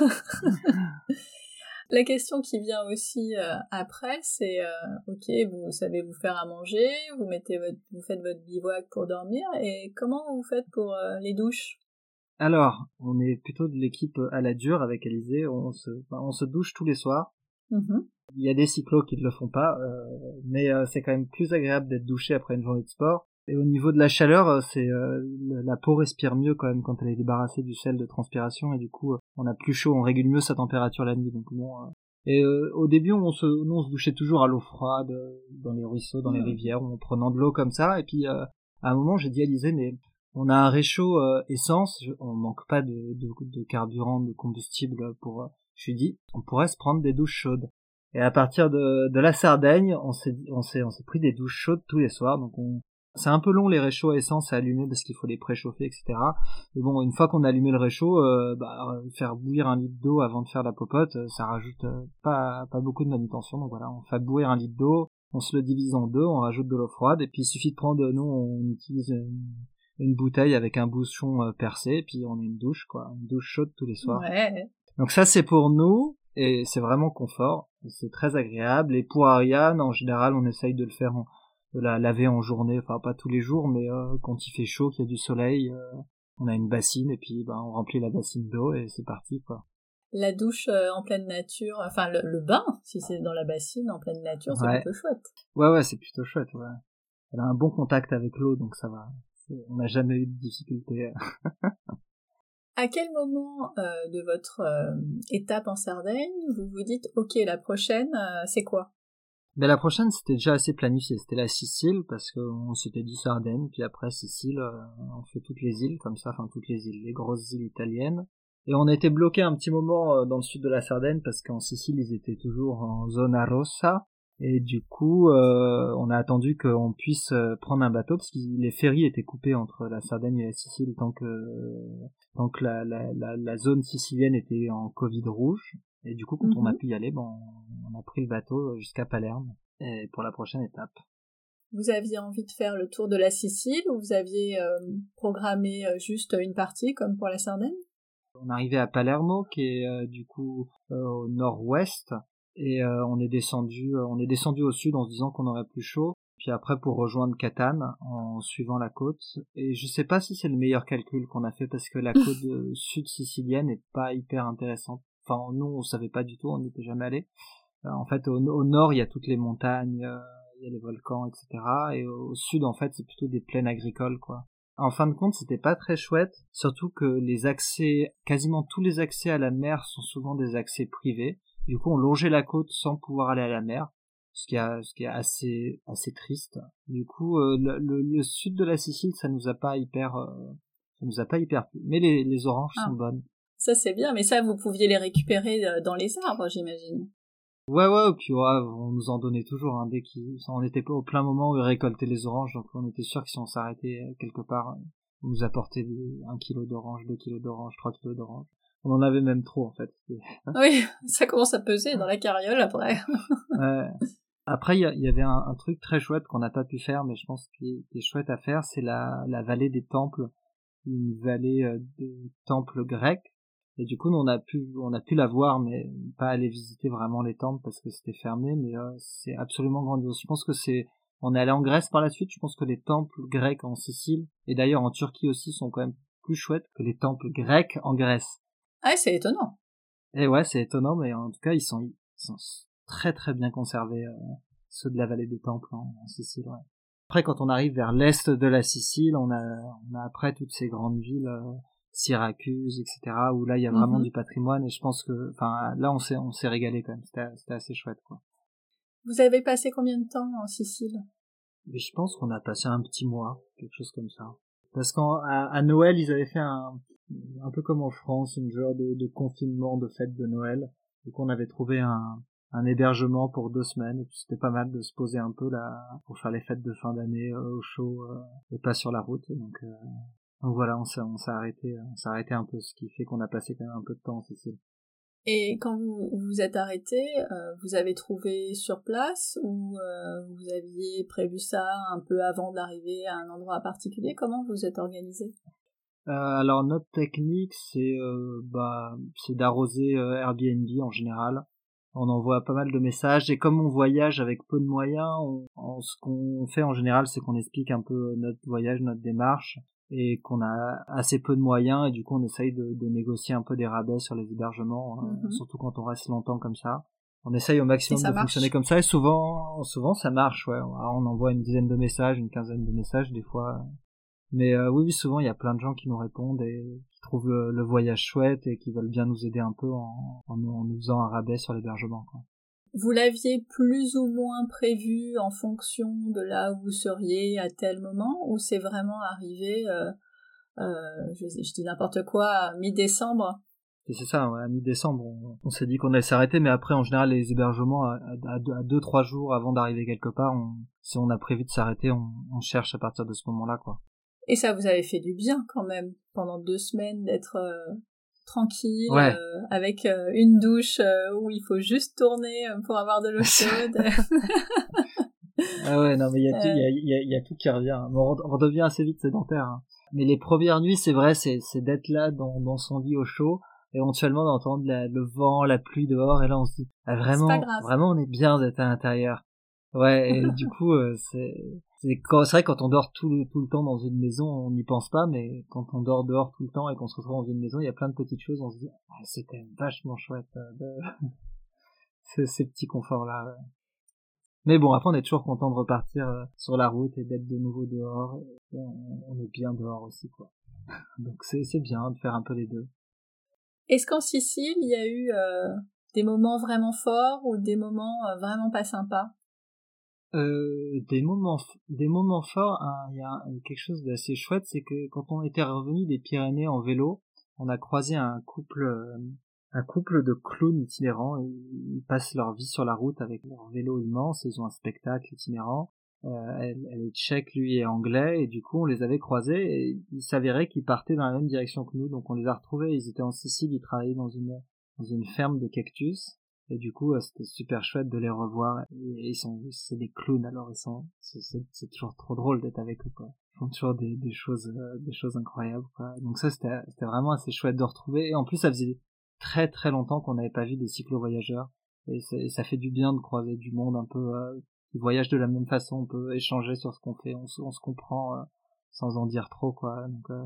La question qui vient aussi euh, après, c'est euh, ok, vous savez vous faire à manger, vous mettez votre, vous faites votre bivouac pour dormir, et comment vous faites pour euh, les douches? Alors, on est plutôt de l'équipe à la dure avec Alizé, on se, on se douche tous les soirs. Mmh Il y a des cyclos qui ne le font pas, mais c'est quand même plus agréable d'être douché après une journée de sport. Et au niveau de la chaleur, euh, c'est euh, la peau respire mieux quand même quand elle est débarrassée du sel de transpiration et du coup euh, on a plus chaud, on régule mieux sa température la nuit. Donc bon. Et au début, on se, nous, on se douchait toujours à l'eau froide, dans les ruisseaux, dans les rivières, en prenant de l'eau comme ça. Et puis à un moment, j'ai dit à mais on a un réchaud essence, on manque pas de, de, de, carburant, de combustible pour. je suis dit, on pourrait se prendre des douches chaudes. Et à partir de, de la Sardaigne, on s'est on s'est on s'est pris des douches chaudes tous les soirs. Donc on c'est un peu long les réchauds à essence à allumer parce qu'il faut les préchauffer, etc. Mais bon, une fois qu'on a allumé le réchaud, euh, bah, faire bouillir un litre d'eau avant de faire la popote, euh, ça rajoute euh, pas, pas beaucoup de manutention. Donc voilà, on fait bouillir un litre d'eau, on se le divise en deux, on rajoute de l'eau froide, et puis il suffit de prendre, nous on utilise une, bouteille avec un bouchon percé, puis on a une douche, quoi, une douche chaude tous les soirs. Ouais. Donc ça c'est pour nous, et c'est vraiment confort, c'est très agréable, et pour Ariane, en général on essaye de le faire en de la laver en journée, enfin pas tous les jours, mais euh, quand il fait chaud, qu'il y a du soleil, euh, on a une bassine et puis ben, on remplit la bassine d'eau et c'est parti quoi. La douche euh, en pleine nature, enfin le, bain, si c'est dans la bassine en pleine nature, c'est plutôt chouette. Ouais ouais, c'est plutôt chouette. Ouais. Elle a un bon contact avec l'eau, donc ça va. On n'a jamais eu de difficulté. à quel moment de votre étape en Sardaigne vous vous dites ok la prochaine c'est quoi? Mais la prochaine, c'était déjà assez planifié. C'était la Sicile, parce qu'on s'était dit Sardaigne, puis après Sicile, euh, on fait toutes les îles, comme ça, enfin toutes les îles, les grosses îles italiennes. Et on été bloqué un petit moment euh, dans le sud de la Sardaigne, parce qu'en Sicile, ils étaient toujours en zona rossa. Et du coup, euh, on a attendu qu'on puisse prendre un bateau, parce que les ferries étaient coupés entre la Sardaigne et la Sicile tant que, tant que la, la, la, la zone sicilienne était en Covid rouge. Et du coup, quand on a mhm. pu y aller, bon, on a pris le bateau jusqu'à Palerme et pour la prochaine étape. Vous aviez envie de faire le tour de la Sicile ou vous aviez euh, programmé euh, juste une partie comme pour la Sardaigne? On arrivait à Palermo qui est euh, du coup au nord-ouest et on est descendu on est descendu au sud en se disant qu'on aurait plus chaud puis après pour rejoindre Catane en suivant la côte et je sais pas si c'est le meilleur calcul qu'on a fait parce que la côte sud sicilienne est pas hyper intéressante Enfin, nous, on savait pas du tout, on n'était jamais allé. Euh, en fait, au, nord, il y a toutes les montagnes, euh, il y a les volcans, etc. Et au sud, en fait, c'est plutôt des plaines agricoles, quoi. En fin de compte, c'était pas très chouette, surtout que les accès, quasiment tous les accès à la mer sont souvent des accès privés. Du coup, on longeait la côte sans pouvoir aller à la mer, ce qui, a, ce qui est assez, assez triste. Du coup, euh, le, le, sud de la Sicile, ça nous a pas hyper, ça nous a pas hyper plu. Mais les, les oranges ah. sont bonnes. Ça, c'est bien, mais ça, vous pouviez les récupérer euh, dans les arbres, j'imagine. Ouais, ouais, puis ouais, on nous en donnait toujours, hein, dès qu'ils, on était pas au plein moment où ils récoltaient les oranges, donc on était sûr que si on s'arrêtait euh, quelque part, on nous apportait un kilo d'oranges, deux kilos d'oranges, trois kilos d'oranges. On en avait même trop en fait. oui, ça commence à peser dans la carriole après. ouais. Après, il y, avait un, truc très chouette qu'on n'a pas pu faire, mais je pense qu'il est, chouette à faire, c'est la, la vallée des temples, une vallée euh, de temples grecs. Et du coup, on a pu, on a pu la voir, mais pas aller visiter vraiment les temples parce que c'était fermé. Mais euh, c'est absolument grandiose. Je pense que c'est, on est allé en Grèce par la suite. Je pense que les temples grecs en Sicile et d'ailleurs en Turquie aussi sont quand même plus chouettes que les temples grecs en Grèce. Ah, c'est étonnant. Et ouais, c'est étonnant, mais en tout cas, ils sont, ils sont très très bien conservés, euh, ceux de la vallée des Temples en, Sicile. Ouais. Après, quand on arrive vers l'est de la Sicile, on a, on a après toutes ces grandes villes, euh, Syracuse, etc., où là il y a vraiment mhm. du patrimoine. Et je pense que, enfin, là on s'est, on s'est régalé quand même. C'était, c'était assez chouette, quoi. Vous avez passé combien de temps en Sicile? Mais je pense qu'on a passé un petit mois, quelque chose comme ça. Parce qu'à à Noël, ils avaient fait un, un peu comme en France, une genre de, confinement de fête de Noël. Donc on avait trouvé un, hébergement pour deux semaines c'était pas mal de se poser un peu là pour faire les fêtes de fin d'année euh, au chaud euh, et pas sur la route. Donc, euh, donc voilà on s'est on s'est arrêté on s'est arrêté un peu ce qui fait qu'on a passé quand même un peu de temps en et quand vous vous êtes arrêté vous avez trouvé sur place ou vous aviez prévu ça un peu avant d'arriver à un endroit particulier? Comment vous êtes organisé? Alors notre technique c'est bah c'est d'arroser Airbnb en général on envoie pas mal de messages et comme on voyage avec peu de moyens, on, ce qu'on fait en général, c'est qu'on explique un peu notre voyage, notre démarche et qu'on a assez peu de moyens et du coup on essaye de, négocier un peu des rabais sur les hébergements, hein, mhm. surtout quand on reste longtemps comme ça. On essaye au maximum de fonctionner comme ça et souvent, souvent ça marche. Ouais, on envoie une dizaine de messages, une quinzaine de messages des fois. Mais euh, oui, oui, souvent il y a plein de gens qui nous répondent et trouvent le, voyage chouette et qui veulent bien nous aider un peu en, en, nous faisant un rabais sur l'hébergement. Vous l'aviez plus ou moins prévu en fonction de là où vous seriez à tel moment ou c'est vraiment arrivé, euh, euh, je, dis n'importe quoi, à mi-décembre? C'est ça, à mi-décembre, on, s'est dit qu'on allait s'arrêter, mais après, en général, les hébergements, à, deux, trois jours avant d'arriver quelque part, si on a prévu de s'arrêter, on, on, cherche à partir de ce moment-là, quoi. Et ça vous avait fait du bien quand même, pendant deux semaines, d'être euh, tranquille, euh, avec euh, une douche où il faut juste tourner pour avoir de l'eau chaude. ah ouais, non mais il y a, tout, y, y, a, tout qui revient. On redevient assez vite sédentaire. Hein. Mais les premières nuits, c'est vrai, c'est d'être là dans, dans son lit au chaud, éventuellement d'entendre le vent, la pluie dehors, et là on se dit, ah, vraiment, vraiment on est bien d'être à l'intérieur. Ouais, et du coup, c'est c'est vrai quand on dort tout le, tout le temps dans une maison, on n'y pense pas, mais quand on dort dehors tout le temps et qu'on se retrouve dans une maison, il y a plein de petites choses, on se dit, ah, c'est quand vachement chouette, euh, de... ces, petits conforts-là. Mais bon, après, on est toujours content de repartir euh, sur la route et d'être de nouveau dehors. on, est bien dehors aussi, quoi. Donc c'est bien de faire un peu les deux. Est-ce qu'en Sicile, il y a eu euh, des moments vraiment forts ou des moments vraiment pas sympas? Euh, des moments des moments forts hein, il y a quelque chose d'assez chouette c'est que quand on était revenu des Pyrénées en vélo on a croisé un couple euh, un couple de clowns itinérants. Ils passent leur vie sur la route avec leur vélo immense ils ont un spectacle itinérant. Euh, elle, elle, est tchèque lui est anglais et du coup on les avait croisés et il s'avérait qu'ils partaient dans la même direction que nous. Donc on les a retrouvés. Ils étaient en Sicile ils travaillaient dans une dans une ferme de cactus et du coup, c'était super chouette de les revoir. Et ils sont, c'est des clowns, alors ils sont, c'est toujours trop drôle d'être avec eux, quoi. Ils font toujours des, des choses, euh, des choses incroyables, quoi. Donc ça, c'était, c'était vraiment assez chouette de retrouver. Et en plus, ça faisait très très longtemps qu'on n'avait pas vu des cyclo-voyageurs. Et, ça fait du bien de croiser du monde un peu, euh, qui voyage de la même façon. On peut échanger sur ce qu'on fait, on, on, se comprend, euh, sans en dire trop, quoi. Donc, euh,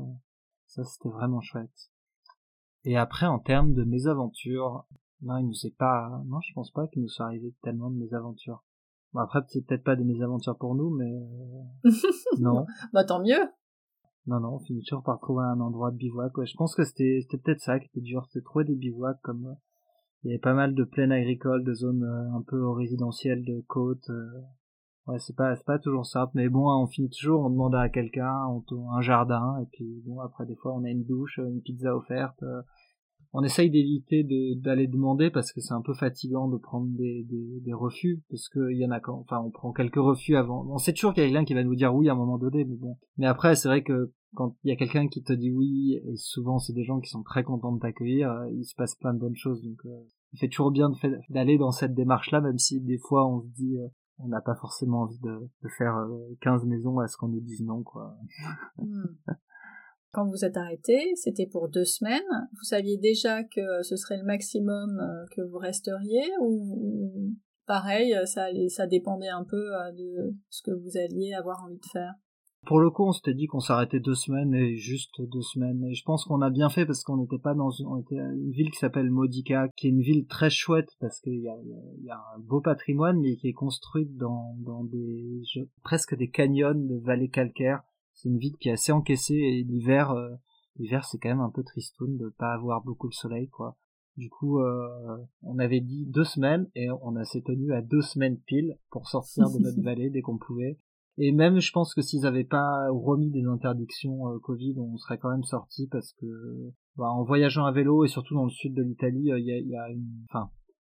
ça, c'était vraiment chouette. Et après, en termes de mésaventures, non, il nous est pas. Non, je pense pas qu'il nous soit arrivé tellement de mésaventures. Bon, après, c'est peut-être pas des mésaventures pour nous, mais euh, non. bah tant mieux. Non, non, on finit toujours par trouver un endroit de bivouac. Ouais. Je pense que c'était c'était peut-être ça qui était dur, c'était trouver des bivouacs comme euh, il y avait pas mal de plaines agricoles, de zones euh, un peu résidentielles, de côtes. Ouais, c'est pas c'est pas toujours simple, mais bon, on finit toujours, on demande à quelqu'un, on un jardin, et puis bon après des fois on a une douche, une pizza offerte on essaye d'éviter d'aller demander parce que c'est un peu fatigant de prendre des, des, des refus parce que il y en a quand enfin on prend quelques refus avant. On sait toujours qu'il y a quelqu'un qui va nous dire oui à un moment donné mais bon. Mais après c'est vrai que quand il y a quelqu'un qui te dit oui et souvent c'est des gens qui sont très contents de t'accueillir euh, il se passe plein de bonnes choses. Donc euh, il fait toujours bien d'aller dans cette démarche là même si des fois on se dit euh, on n'a pas forcément envie de, de faire 15 maisons à ce qu'on nous dise non quoi. Hmm. Quand vous êtes arrêté, c'était pour deux semaines. Vous saviez déjà que ce serait le maximum euh, que vous resteriez ou pareil, ça, ça dépendait un peu euh, de ce que vous alliez avoir envie de faire? Pour le coup, on s'était dit qu'on s'arrêtait deux semaines et juste deux semaines. Et je pense qu'on a bien fait parce qu'on n'était pas dans une ville qui s'appelle Modica, qui est une ville très chouette parce qu'il y a, un beau patrimoine, mais qui est construite dans, presque des canyons de vallées calcaires c'est une ville qui est assez encaissée et l'hiver euh, l'hiver c'est quand même un peu tristoun de pas avoir beaucoup de soleil quoi. Du coup euh, on avait dit deux semaines et on a s'est tenu à deux semaines pile pour sortir de notre vallée dès qu'on pouvait. Et même je pense que s'ils avaient pas remis des interdictions euh, Covid on serait quand même sorti parce que bah, en voyageant à vélo et surtout dans le sud de l'Italie il y a, y a une enfin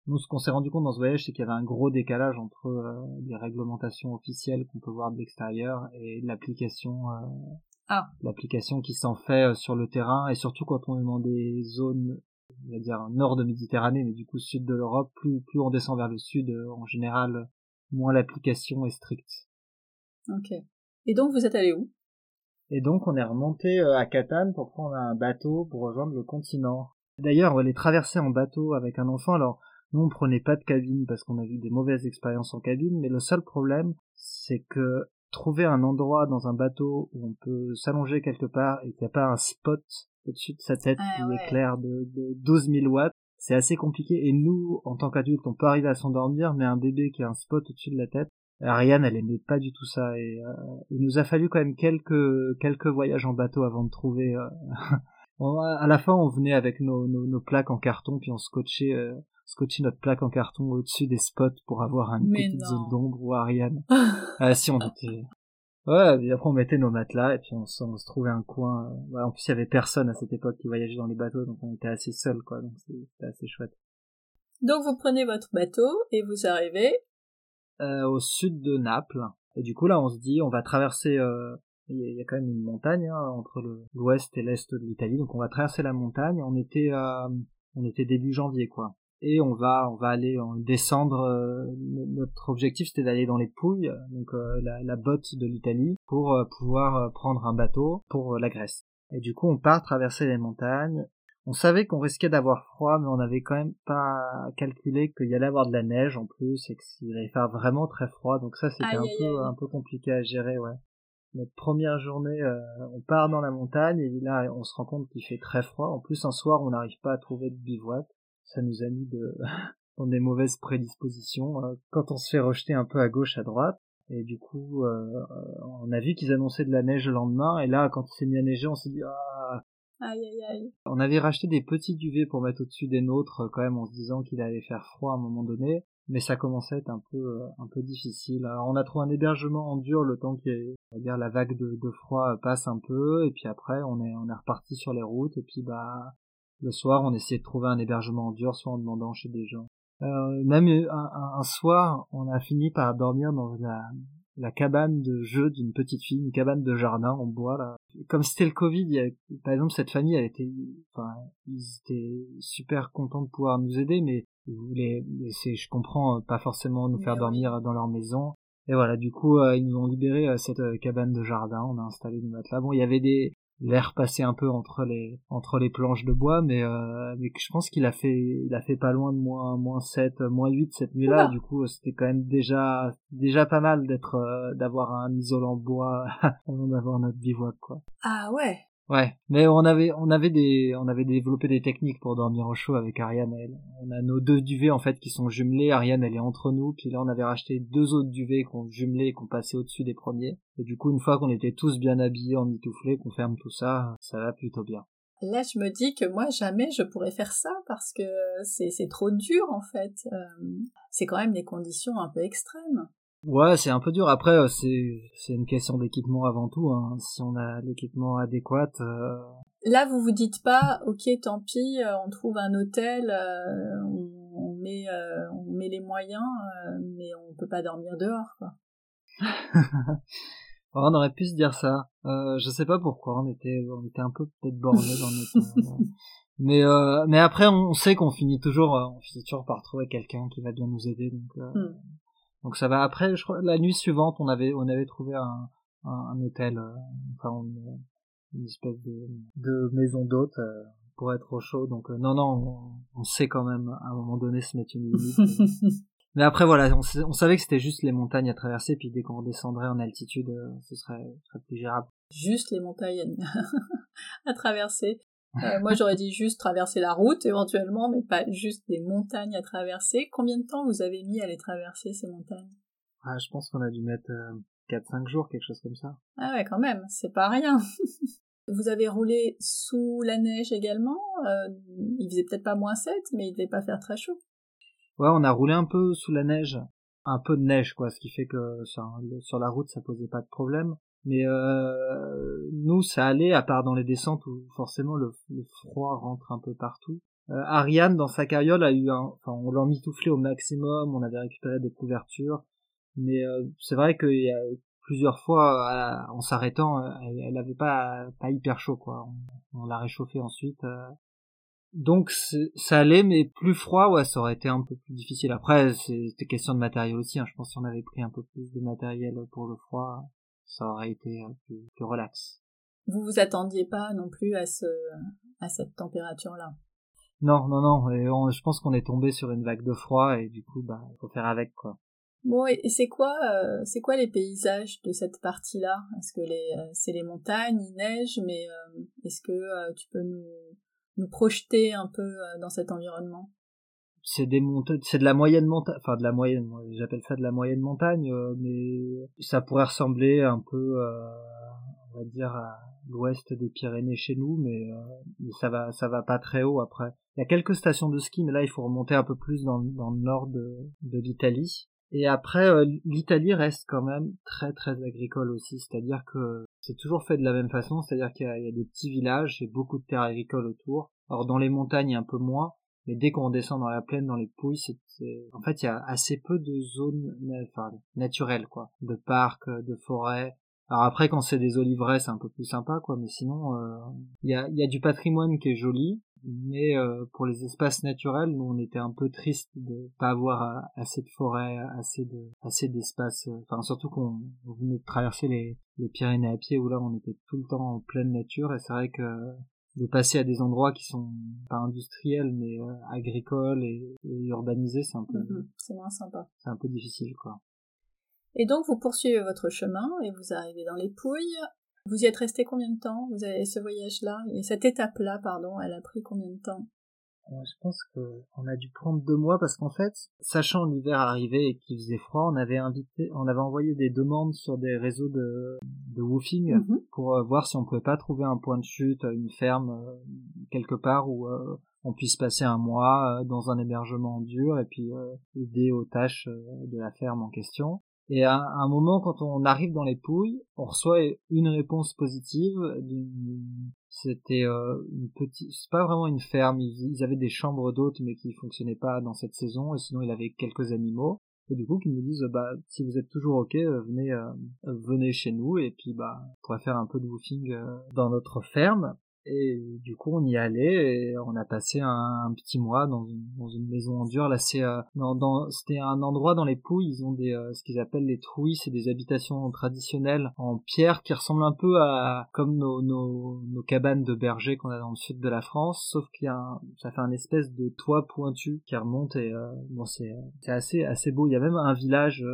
nous, ce qu'on s'est rendu compte dans ce voyage, c'est qu'il y avait un gros décalage entre euh, les réglementations officielles qu'on peut voir de l'extérieur et l'application, euh, ah. l'application qui s'en fait euh, sur le terrain, et surtout quand on est dans des zones, on va dire nord de Méditerranée, mais du coup sud de l'Europe, plus plus on descend vers le sud, en général, moins l'application est stricte. Ok. Et donc vous êtes allé où? Et donc on est remonté à Catane pour prendre un bateau pour rejoindre le continent. D'ailleurs, on allait traverser en bateau avec un enfant. Alors, nous, on prenait pas de cabine parce qu'on a vu des mauvaises expériences en cabine, mais le seul problème, c'est que trouver un endroit dans un bateau où on peut s'allonger quelque part et qu'il n'y a pas un spot au-dessus de sa tête ah qui éclaire de, de 12 000 watts, c'est assez compliqué. Et nous, en tant qu'adultes, on peut arriver à s'endormir, mais un bébé qui a un spot au-dessus de la tête, Ariane, elle aimait pas du tout ça. Et euh, il nous a fallu quand même quelques quelques voyages en bateau avant de trouver. Euh... à la fin, on venait avec nos, nos, nos, plaques en carton, puis on scotchait euh, scotcher notre plaque en carton au-dessus des spots pour avoir une petite zone d'ombre ou Ariane. ah si on était... Ouais, et après on mettait nos matelas et puis on, se trouvait un coin. Euh, en plus il y avait personne à cette époque qui voyageait dans les bateaux, donc on était assez seul quoi, donc c'était assez chouette. Donc vous prenez votre bateau et vous arrivez euh, au sud de Naples. Et du coup là on se dit on va traverser. Euh, il y, a quand même une montagne hein, entre l'ouest et l'est de l'Italie, donc on va traverser la montagne. On était on était début janvier quoi et on va on va aller en descendre euh, notre objectif c'était d'aller dans les Pouilles donc euh, la, la, botte de l'Italie pour euh, pouvoir prendre un bateau pour la Grèce. Et du coup on part traverser les montagnes. On savait qu'on risquait d'avoir froid mais on n'avait quand même pas calculé qu'il y allait avoir de la neige en plus et qu'il allait faire vraiment très froid. Donc ça c'était un peu un peu compliqué à gérer ouais. Notre première journée, on part dans la montagne et là on se rend compte qu'il fait très froid. En plus un soir on n'arrive pas à trouver de bivouac ça nous a mis de dans des mauvaises prédispositions euh, quand on se fait rejeter un peu à gauche à droite. Et du coup euh, on a vu qu'ils annonçaient de la neige le lendemain. Et là quand il s'est mis à neiger on s'est dit ah. Aïe aïe aïe. On avait racheté des petits duvets pour mettre au-dessus des nôtres quand même en se disant qu'il allait faire froid à un moment donné, mais ça commençait à être un peu euh, un peu difficile. Alors on a trouvé un hébergement en dur le temps que on va dire la vague de, de, froid passe un peu. Et puis après on est on est reparti sur les routes. Et puis bah le soir, on essayait de trouver un hébergement en dur, soit en demandant chez des gens. Euh, même un, soir, on a fini par dormir dans la, la cabane de jeu d'une petite fille, une cabane de jardin en bois là. Comme c'était le Covid, par exemple cette famille, elle était, enfin, ils étaient super contents de pouvoir nous aider, mais ils voulaient, je comprends, pas forcément nous faire dormir dans leur maison. Et voilà, du coup, euh, ils nous ont libéré euh, cette cabane de jardin, on a installé des matelas. Bon, il y avait des, l'air passait un peu entre les entre les planches de bois mais euh, mais je pense qu'il a fait il a fait pas loin de moins moins 7 moins 8 cette nuit là du coup c'était quand même déjà déjà pas mal d'être euh, d'avoir un isolant bois avant d'avoir notre bivouac quoi. Ah ouais Ouais, mais on avait on avait des on avait développé des techniques pour dormir au chaud avec Ariane. Elle. On a nos deux duvets en fait qui sont jumelés. Ariane elle est entre nous. Puis là on avait racheté deux autres duvets qu'on jumelait et qu'on passait au-dessus des premiers. Et du coup une fois qu'on était tous bien habillés, en mitouflé, qu'on ferme tout ça, ça va plutôt bien. Là je me dis que moi jamais je pourrais faire ça parce que c'est c'est trop dur en fait. Euh, c'est quand même des conditions un peu extrêmes. Ouais, c'est un peu dur. Après, euh, c'est c'est une question d'équipement avant tout. Hein. Si on a l'équipement adéquat. Euh... là, vous vous dites pas, ok, tant pis, on trouve un hôtel, on, met, on met les moyens, mais on peut pas dormir dehors, quoi. on aurait pu se dire ça. Euh, je sais pas pourquoi, on était, on était un peu peut-être borné dans notre. mais euh, mais après, on sait qu'on finit toujours, on finit toujours par trouver quelqu'un qui va bien nous aider, donc. Hmm. Donc ça va. Après, je crois, la nuit suivante, on avait, on avait trouvé un, un, hôtel, enfin une, espèce de, de maison d'hôte pour être au chaud. Donc non, non, on, sait quand même à un moment donné se mettre une limite. Mais après voilà, on, savait que c'était juste les montagnes à traverser, puis dès qu'on redescendrait en altitude, euh, ce serait, plus gérable. Juste les montagnes à traverser. Euh, moi j'aurais dit juste traverser la route éventuellement, mais pas juste des montagnes à traverser. Combien de temps vous avez mis à les traverser ces montagnes? Ah, Je pense qu'on a dû mettre 4-5 euh, jours, quelque chose comme ça. Ah ouais quand même, c'est pas rien. vous avez roulé sous la neige également? il faisait peut-être pas moins 7, mais il devait pas faire très chaud. Ouais, on a roulé un peu sous la neige, un peu de neige quoi, ce qui fait que sur, la route ça posait pas de problème. Mais euh, nous ça allait à part dans les descentes où forcément le, froid rentre un peu partout. Euh, Ariane dans sa carriole a eu un, enfin on l'a mitouflé au maximum, on avait récupéré des couvertures, mais euh, c'est vrai qu'il y a plusieurs fois en s'arrêtant, elle, elle avait pas pas hyper chaud quoi. On, l'a réchauffé ensuite donc ça allait, mais plus froid, ouais, ça aurait été un peu plus difficile. Après, c'était question de matériel aussi. Hein. Je pense que si on avait pris un peu plus de matériel pour le froid, ça aurait été plus, plus relax. Vous vous attendiez pas non plus à ce à cette température-là? Non, non, non. Et je pense qu'on est tombé sur une vague de froid et du coup, bah, faut faire avec quoi. Bon, et c'est quoi, euh, c'est quoi les paysages de cette partie-là? Est-ce que les, euh, c'est les montagnes, il neige, mais euh, est-ce que tu peux nous nous projeter un peu dans cet environnement? C'est des montagnes, c'est de la moyenne montagne, enfin de la moyenne, j'appelle ça de la moyenne montagne, euh, mais ça pourrait ressembler un peu, euh, on va dire, à l'ouest des Pyrénées chez nous, mais, ça va, ça va pas très haut après. Il y a quelques stations de ski, mais là il faut remonter un peu plus dans, dans le nord de, de l'Italie. Et après, l'Italie reste quand même très très agricole aussi, c'est-à-dire que c'est toujours fait de la même façon, c'est-à-dire qu'il y, a des petits villages et beaucoup de terres agricoles autour. Alors dans les montagnes un peu moins, mais dès qu'on descend dans la plaine, dans les Pouilles, c'est en fait il y a assez peu de zones enfin, naturelles quoi, de parcs, de forêts. Alors après quand c'est des oliveraies c'est un peu plus sympa quoi, mais sinon euh, il y, a, y a du patrimoine qui est joli, mais euh, pour les espaces naturels, nous on était un peu triste de pas avoir euh, assez de forêts, assez de assez d'espace. Euh, enfin surtout qu'on venait de traverser les, les Pyrénées à pied où là on était tout le temps en pleine nature et c'est vrai que de passer à des endroits qui sont pas industriels mais agricoles et, urbanisés, c'est un peu mm-hmm. c'est moins sympa. C'est un peu difficile quoi. Et donc vous poursuivez votre chemin et vous arrivez dans les Pouilles. Vous y êtes resté combien de temps? Vous avez ce voyage-là? Et cette étape-là, pardon, elle a pris combien de temps? euh, je pense qu'on a dû prendre deux mois parce qu'en fait, sachant l'hiver arrivé et qu'il faisait froid, on avait invité, on avait envoyé des demandes sur des réseaux de, de woofing mhm. pour euh, voir si on pouvait pas trouver un point de chute, une ferme euh, quelque part où on puisse passer un mois dans un hébergement dur et puis aider aux tâches de la ferme en question. Et à, un moment, quand on arrive dans les Pouilles, on reçoit une réponse positive. C'était euh, une petite, c'est pas vraiment une ferme. Ils, avaient des chambres d'hôtes, mais qui fonctionnaient pas dans cette saison. Et sinon, il avait quelques animaux. Et du coup, qu'ils nous disent, bah, si vous êtes toujours ok, euh, venez, euh, venez chez nous. Et puis, bah, on pourrait faire un peu de woofing dans notre ferme. Et du coup, on y allait et on a passé un, petit mois dans une, dans maison en dur. Là, c'est euh, dans, c'était un endroit dans les Pouilles. Ils ont des euh, ce qu'ils appellent les trouilles, c'est des habitations traditionnelles en pierre qui ressemblent un peu à comme nos, nos, nos cabanes de berger qu'on a dans le sud de la France, sauf qu'il y a un, ça fait un espèce de toit pointu qui remonte et euh, bon, c'est c'est assez assez beau. Il y a même un village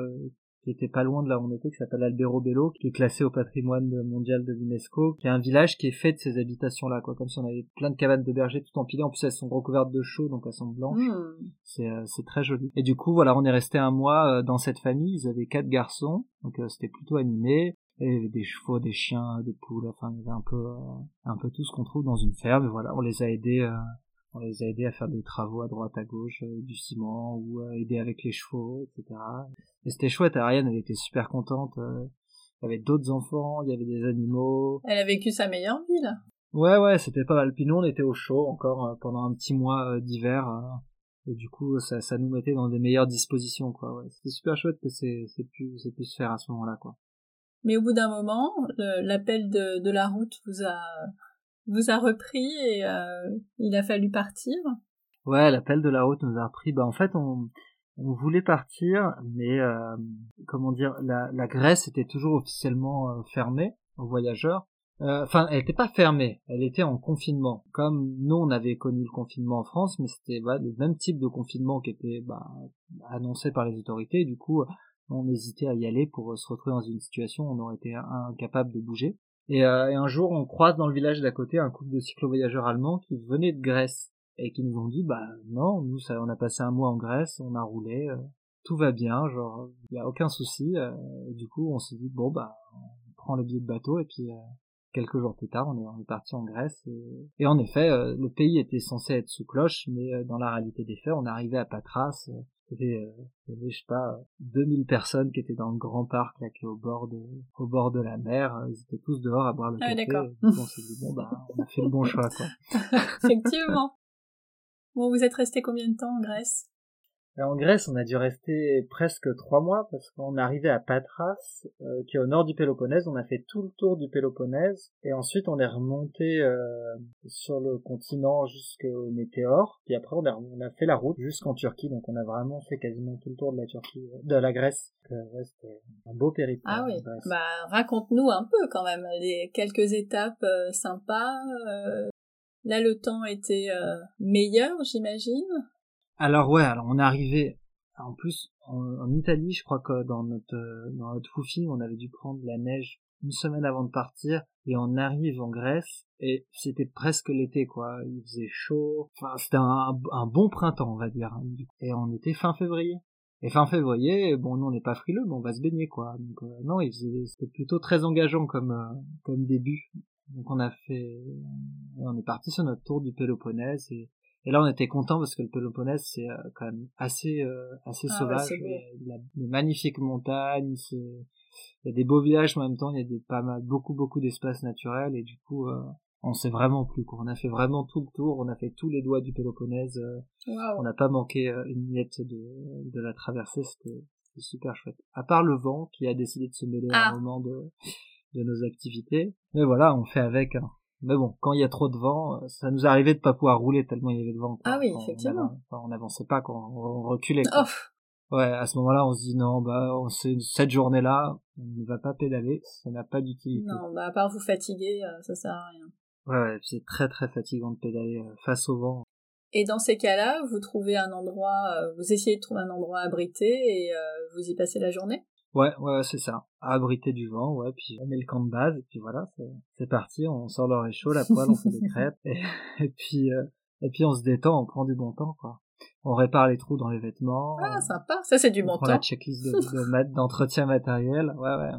qui était pas loin de là où on était, qui s'appelle Alberobello, qui est classé au patrimoine mondial de l'UNESCO, qui est un village qui est fait de ces habitations-là, quoi, comme si on avait plein de cabanes de berger tout empilées, en plus elles sont recouvertes de chaux, donc elles sont blanches, hmm. c'est euh, c'est très joli. Et du coup, voilà, on est resté un mois euh, dans cette famille, ils avaient quatre garçons, donc euh, c'était plutôt animé, et des chevaux, des chiens, des poules, enfin il y avait un peu un peu tout ce qu'on trouve dans une ferme, et voilà, on les a aidés on les a aidés à faire des travaux à droite à gauche, du ciment, ou à aider avec les chevaux, etc. Et c'était chouette, Ariane, elle était super contente. Euh, il y avait d'autres enfants, il y avait des animaux. Elle a vécu sa meilleure vie, là. Ouais, ouais, c'était pas mal. Puis nous, on était au chaud encore euh, pendant un petit mois euh, d'hiver. euh, et du coup, ça, ça nous mettait dans des meilleures dispositions, quoi. Ouais. C'était super chouette que c'est, c'est pu, c'est pu se faire à ce moment-là, quoi. Mais au bout d'un moment, l'appel de, de la route vous a vous a repris et euh, il a fallu partir. Ouais, l'appel de la route nous a repris. Bah, en fait, on, voulait partir, mais euh, comment dire, la, Grèce était toujours officiellement euh, fermée aux voyageurs. Euh, Enfin, elle n'était pas fermée, elle était en confinement. Comme nous, on avait connu le confinement en France, mais c'était bah, le même type de confinement qui était bah, annoncé par les autorités. Du coup, on hésitait à y aller pour se retrouver dans une situation où on aurait été incapable de bouger. Et, euh, et un jour, on croise dans le village d'à côté un couple de cyclo-voyageurs allemands qui venaient de Grèce et qui nous ont dit bah non, nous ça, on a passé un mois en Grèce, on a roulé, euh, tout va bien, genre il y a aucun souci. euh, du coup, on s'est dit bon bah on prend le billet de bateau et puis euh, quelques jours plus tard, on est, on est parti en Grèce. Et, et en effet, euh, le pays était censé être sous cloche, mais euh, dans la réalité des faits, on arrivé à Patras. Euh, il y avait, euh, il y avait, je sais pas, 2000 personnes qui étaient dans le grand parc, là, qui est au bord de, au bord de la mer. Ils étaient tous dehors à boire le Ah café. on s'est dit, bon, bah, on a fait le bon choix, quoi. Effectivement. Bon, vous êtes resté combien de temps en Grèce? En Grèce, on a dû rester presque trois mois parce qu'on est arrivé à Patras, euh, qui est au nord du Péloponnèse. On a fait tout le tour du Péloponnèse et ensuite on est remonté euh, sur le continent jusqu'au Météore. Puis après, on a, on a fait la route jusqu'en Turquie. Donc on a vraiment fait quasiment tout le tour de la Turquie, euh, de la Grèce. Donc, euh, ouais, c'était un beau périple. Ah en oui. Bah raconte-nous un peu quand même les quelques étapes euh, sympas. euh, Là, le temps était euh, meilleur, j'imagine. Alors ouais, alors on est arrivé en plus en, Italie, je crois que dans notre euh, dans notre on avait dû prendre la neige une semaine avant de partir et on arrive en Grèce et c'était presque l'été quoi, il faisait chaud, enfin c'était un, un bon printemps on va dire hein. et on était fin février. Et fin février, bon nous on n'est pas frileux, mais on va se baigner quoi. Donc euh, non, c'était plutôt très engageant comme euh, comme début. Donc on a fait on est parti sur notre tour du Péloponnèse et et là, on était content parce que le Péloponnèse, c'est euh, quand même assez, euh, assez Ah sauvage. Il y a de magnifiques montagnes, il y a des beaux villages, mais en même temps, il y a des, pas mal, beaucoup, beaucoup d'espaces naturels, et du coup, euh, on s'est vraiment plu, quoi. On a fait vraiment tout le tour, on a fait tous les doigts du Péloponnèse, euh, on Waouh. n'a pas manqué euh, une miette de, de la traversée, c'était, super chouette. À part le vent, qui a décidé de se mêler à Ah. un moment de, de nos activités. Mais voilà, on fait avec, hein. Mais bon, quand il y a trop de vent, euh, ça nous arrivait de pas pouvoir rouler tellement il y avait de vent. quoi. Ah oui, Quand effectivement. on n'avançait pas, quand on reculait. quoi. Oh, Ouais, à ce moment-là, on se dit non, bah, on sait- cette journée-là, on ne va pas pédaler, ça n'a pas d'utilité. non, bah à part vous fatiguer, euh, ça sert à rien. Ouais, ouais, c'est très très fatigant de pédaler euh, face au vent. Et dans ces cas-là, vous trouvez un endroit, vous essayez de trouver un endroit abrité et vous y passez la journée? Ouais, ouais, c'est ça. Abriter du vent, ouais, puis on met le camp de base, et puis voilà, c'est, parti, on sort le réchaud, la poêle, on fait des crêpes, et, et puis, euh, et puis on se détend, on prend du bon temps, quoi. On répare les trous dans les vêtements. Ah, euh, sympa, ça c'est du on bon prend temps. la checklist de, d'entretien matériel, ouais, ouais.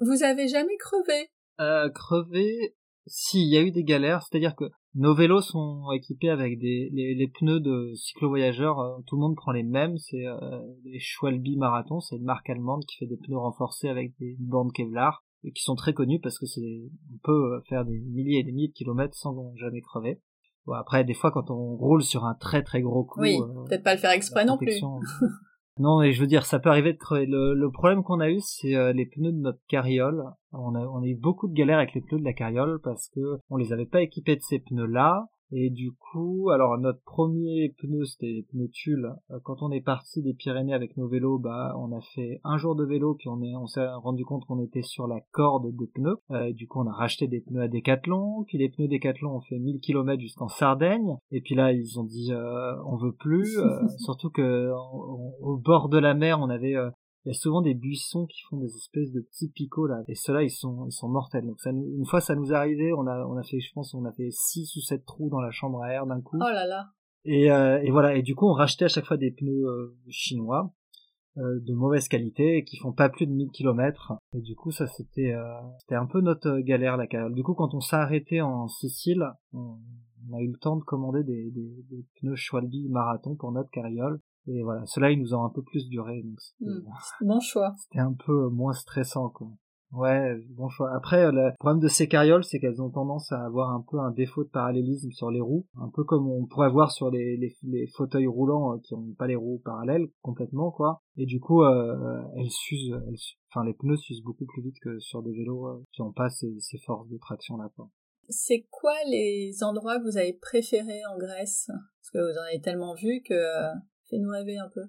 Vous avez jamais crevé? Euh, crever, si, il y a eu des galères, c'est-à-dire que nos vélos sont équipés avec des les, les pneus de cyclo-voyageurs, euh, tout le monde prend les mêmes, c'est euh, les Schwalbe Marathon, c'est une marque allemande qui fait des pneus renforcés avec des bandes Kevlar, et qui sont très connus parce que c'est on peut euh, faire des milliers et des milliers de kilomètres sans jamais crever. Bon, après, des fois, quand on roule sur un très très gros coup, Oui, euh, peut-être pas le faire exprès non plus. non, mais je veux dire, ça peut arriver de crever. Le, le problème qu'on a eu, c'est euh, les pneus de notre carriole. On a, on a eu beaucoup de galères avec les pneus de la carriole parce que on les avait pas équipés de ces pneus-là. Et du coup, alors notre premier pneu, c'était les pneus Tulle. Euh, Quand on est parti des Pyrénées avec nos vélos, bah, on a fait un jour de vélo, puis on est, on s'est rendu compte qu'on était sur la corde des pneus. Euh, du coup, on a racheté des pneus à Decathlon. Puis les pneus Decathlon ont fait 1000 km jusqu'en Sardaigne. Et puis là, ils ont dit, euh, on veut plus. euh, surtout que au bord de la mer, on avait euh, il y a souvent des buissons qui font des espèces de petits picots là. Et ceux-là ils sont ils sont mortels. Donc ça nous- une fois ça nous est arrivé on a on a fait je pense on a fait six ou sept trous dans la chambre à air d'un coup. Oh là là. et, euh, et voilà. Et du coup on rachetait à chaque fois des pneus euh, chinois euh, de mauvaise qualité et qui font pas plus de 1000 km et du coup ça c'était euh, c'était un peu notre euh, galère la du coup quand on s'est arrêté en Sicile on, on a eu le temps de commander des, des, des pneus Schwalbe marathon pour notre carriole et voilà ceux-là ils nous ont un peu plus duré donc Hmm, Bon choix. c'était un peu moins stressant quoi Ouais, bon choix. Après, le problème de ces carrioles, c'est qu'elles ont tendance à avoir un peu un défaut de parallélisme sur les roues, un peu comme on pourrait voir sur les, les, les fauteuils roulants euh, qui n'ont pas les roues parallèles complètement, quoi. Et du coup, euh, elles s'usent, enfin les pneus s'usent beaucoup plus vite que sur des vélos euh, qui n'ont pas ces, ces forces de traction là, quoi. C'est quoi les endroits que vous avez préférés en Grèce? Parce que vous en avez tellement vu que euh, fais-nous rêver un peu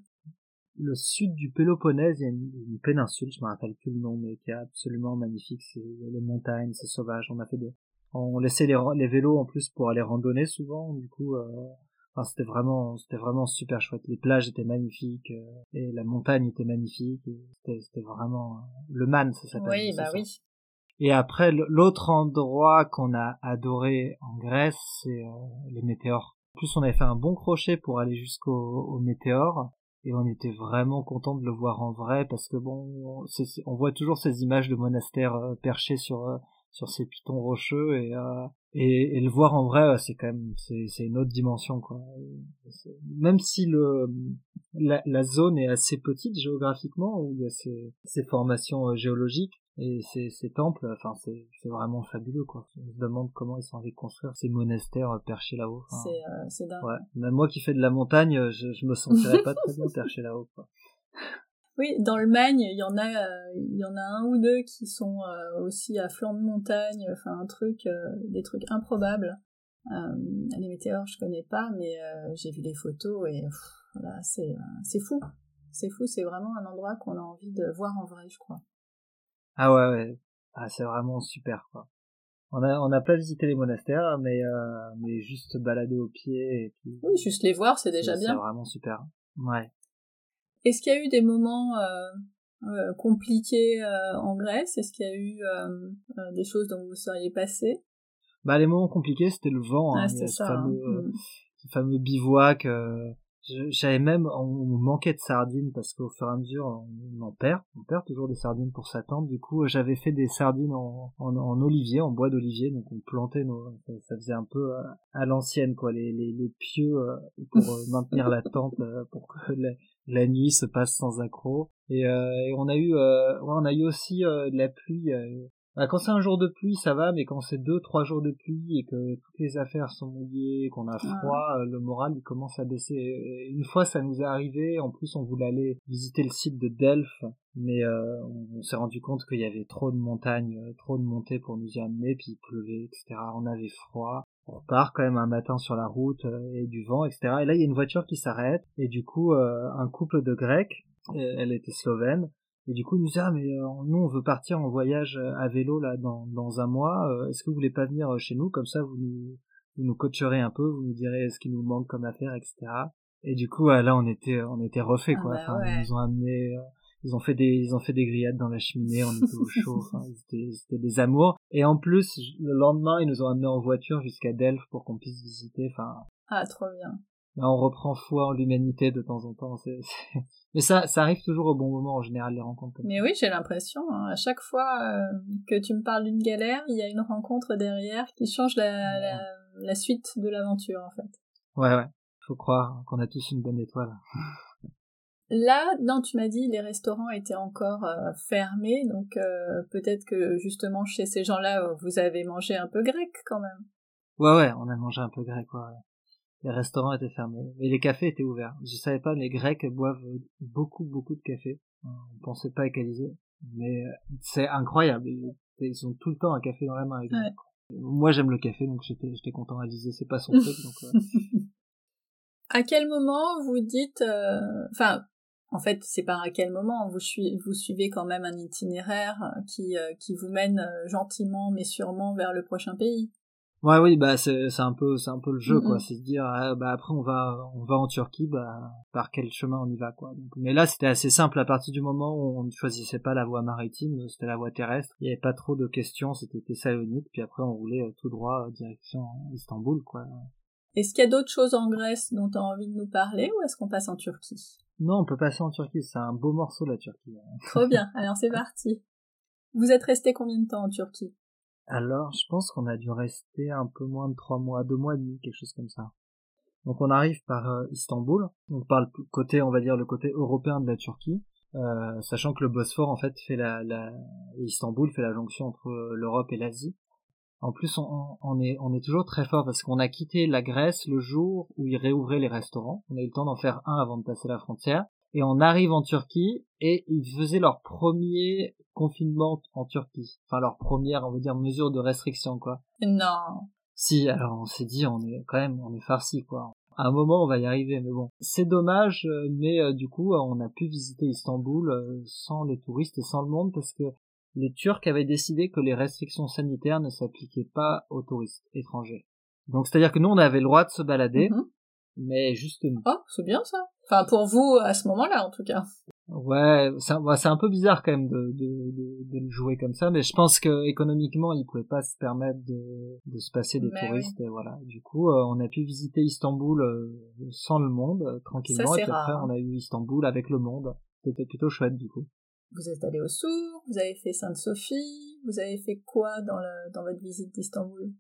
le sud du Péloponnèse, il y a une, péninsule, je me rappelle plus le nom, mais qui est absolument magnifique. C'est les montagnes, c'est sauvage. On a fait des, on laissait les, les vélos en plus pour aller randonner souvent. Du coup, euh, enfin, c'était vraiment, c'était vraiment super chouette. Les plages étaient magnifiques euh, et la montagne était magnifique. C'était vraiment euh, le Man, ça s'appelle. Oui, bah oui. Et après, l'autre endroit qu'on a adoré en Grèce, c'est les météores. En plus, on avait fait un bon crochet pour aller jusqu'au météore et on était vraiment content de le voir en vrai parce que bon on voit toujours ces images de monastères euh, perchés sur euh, sur ces pitons rocheux et, euh, et, et le voir en vrai c'est quand même c'est une autre dimension quoi. Même si le la, zone est assez petite géographiquement où il y a ces formations géologiques et ces, ces temples, enfin c'est c'est vraiment fabuleux quoi. On se demande comment ils sont allés construire ces monastères euh, perchés là-haut. c'est euh, c'est dingue. Ouais. Même moi qui fais de la montagne, euh, je, je me sentirais pas très bien perché là-haut quoi. Oui, dans le Magne, il y en a, euh, il y en a un ou deux qui sont aussi à flanc de montagne, enfin un truc, des trucs improbables. les météores, je connais pas, mais j'ai vu les photos et voilà, c'est c'est fou, c'est fou, c'est vraiment un endroit qu'on a envie de voir en vrai, je crois. Ah ouais, ouais. Ah, c'est vraiment super, quoi. On a, on n'a pas visité les monastères, mais, euh, mais juste balader au pied et puis. Oui, juste les voir, c'est déjà bien. C'est vraiment super. Ouais. Est-ce qu'il y a eu des moments euh, euh compliqués euh, en Grèce? Est-ce qu'il y a eu euh, des choses dont vous seriez passé? Bah, les moments compliqués, c'était le vent. Hein. Ah, c'est ça. Fameux, hein. Mm. ce fameux bivouac j'avais même, on manquait de sardines parce qu'au fur et à mesure, on en perd, on perd toujours des sardines pour sa tente. Du coup, j'avais fait des sardines en, en, olivier, en bois d'olivier, donc on plantait nos, ça, faisait un peu à, l'ancienne, quoi, les, les, les pieux euh, pour euh, maintenir la tente, euh, pour que la, nuit se passe sans accroc. Et, et on a eu, ouais, on a eu aussi de la pluie bah, quand c'est un jour de pluie, ça va, mais quand c'est deux, trois jours de pluie et que toutes les affaires sont mouillées, qu'on a froid, euh, le moral il commence à baisser. une fois, ça nous est arrivé. En plus, on voulait aller visiter le site de Delphes, mais euh, on, s'est rendu compte qu'il y avait trop de montagnes, euh, trop de montées pour nous y amener, puis il pleuvait, etc. On avait froid. On part quand même un matin sur la route et du vent, etc. Et là, il y a une voiture qui s'arrête et du coup, un couple de Grecs, elle était slovène, et du coup, il nous dit, ah, mais euh, nous, on veut partir en voyage euh, à vélo, là, dans, dans un mois. Euh, est-ce que vous voulez pas venir chez nous? Comme ça, vous nous, vous nous coacherez un peu, vous nous direz ce qu'il nous manque comme affaire, etc. Et du coup, là, on était, on était refait, ah quoi. Bah ils nous ont amené, ils ont fait des, ils ont fait des grillades dans la cheminée, on était au chaud, enfin, c'était des amours. Et en plus, le lendemain, ils nous ont amené en voiture jusqu'à Delphes pour qu'on puisse visiter, enfin. Ah, trop bien. Là, on reprend foi en l'humanité de temps en temps. Mais ça, ça arrive toujours au bon moment en général les rencontres. Mais oui, j'ai l'impression. Hein, à chaque fois euh, que tu me parles d'une galère, il y a une rencontre derrière qui change la, la, la suite de l'aventure en fait. Ouais, ouais. Faut croire qu'on a tous une bonne étoile. Là, non, tu m'as dit les restaurants étaient encore euh, fermés, donc euh, peut-être que justement chez ces gens-là, vous avez mangé un peu grec quand même. Ouais, ouais, on a mangé un peu grec, ouais les restaurants étaient fermés, mais les cafés étaient ouverts. Je savais pas, les Grecs boivent beaucoup, beaucoup de café. On pensait pas égaliser, mais c'est incroyable. Ils ont tout le temps un café dans la main. Moi, j'aime le café, donc j'étais, content à diser, c'est pas son truc. Donc, euh. À quel moment vous dites, euh, enfin, en fait, c'est pas à quel moment vous, vous suivez quand même un itinéraire qui, euh, qui vous mène gentiment mais sûrement vers le prochain pays? Ouais, oui, bah c'est c'est un peu c'est un peu le jeu quoi, c'est se dire ah, bah après on va on va en Turquie, bah par quel chemin on y va quoi. mais là c'était assez simple à partir du moment où on ne choisissait pas la voie maritime, c'était la voie terrestre. Il y avait pas trop de questions, c'était Thessalonique, puis après on roulait euh, tout droit euh, direction Istanbul quoi. Est-ce qu'il y a d'autres choses en Grèce dont tu as envie de nous parler ou est-ce qu'on passe en Turquie? Non, on peut passer en Turquie, c'est un beau morceau la Turquie. Trop bien, alors c'est parti. Vous êtes resté combien de temps en Turquie? Alors, je pense qu'on a dû rester un peu moins de trois mois, deux mois et demi, quelque chose comme ça. Donc on arrive par euh, Istanbul, donc par le côté, on va dire le côté européen de la Turquie. euh, sachant que le Bosphore en fait fait la, Istanbul fait la jonction entre l'Europe et l'Asie. En plus, on, on, est, on est toujours très fort parce qu'on a quitté la Grèce le jour où ils réouvraient les restaurants. On a eu le temps d'en faire un avant de passer la frontière. Et on arrive en Turquie et ils faisaient leur premier confinement en Turquie. Enfin, leur première, on va dire, mesure de restriction, quoi. Non. Si, alors on s'est dit, on est quand même, on est farci, quoi. À un moment, on va y arriver, mais bon. C'est dommage, mais euh, du coup, on a pu visiter Istanbul euh, sans les touristes et sans le monde parce que les Turcs avaient décidé que les restrictions sanitaires ne s'appliquaient pas aux touristes étrangers. Donc, c'est-à-dire que nous, on avait le droit de se balader, mhm. Mais juste nous. Oh, c'est bien ça. Enfin, pour vous, à ce moment-là, en tout cas. Ouais, c'est un, peu bizarre quand même de, de, de, le jouer comme ça, mais je pense que économiquement, ils pouvaient pas se permettre de, de se passer des touristes. Et voilà. Du coup, euh, on a pu visiter Istanbul euh, sans le monde, euh, tranquillement, et puis après, on a eu Istanbul avec le monde. C'était plutôt chouette, du coup. Vous êtes allé au Sour, vous avez fait Sainte-Sophie, vous avez fait quoi dans, le, dans votre visite d'Istanbul?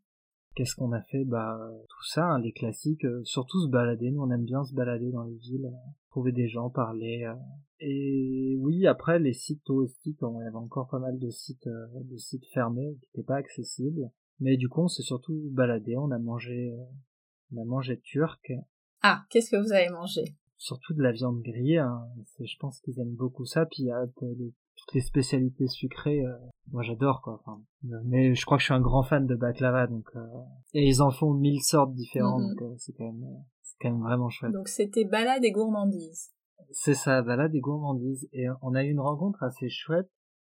Qu'est-ce qu'on a fait? Bah tout ça, hein, les classiques, euh, surtout se balader. Nous on aime bien se balader dans les villes, euh, trouver des gens, parler. Euh. Et oui, après les sites touristiques, on avait encore pas mal de sites, de sites fermés qui n'étaient pas accessibles. Mais du coup, on s'est surtout baladé. On a mangé, on a mangé turc. Ah, qu'est-ce que vous avez mangé? Surtout de la viande grillée. Hein. Je pense qu'ils aiment beaucoup ça. Puis il y a toutes les spécialités sucrées, euh, moi j'adore quoi. Enfin, mais je crois que je suis un grand fan de baklava, donc euh, et ils en font mille sortes différentes, mhm. donc euh, c'est quand même c'est quand même vraiment chouette. Donc c'était balade et gourmandise. C'est ça, balade et gourmandise. Et on a eu une rencontre assez chouette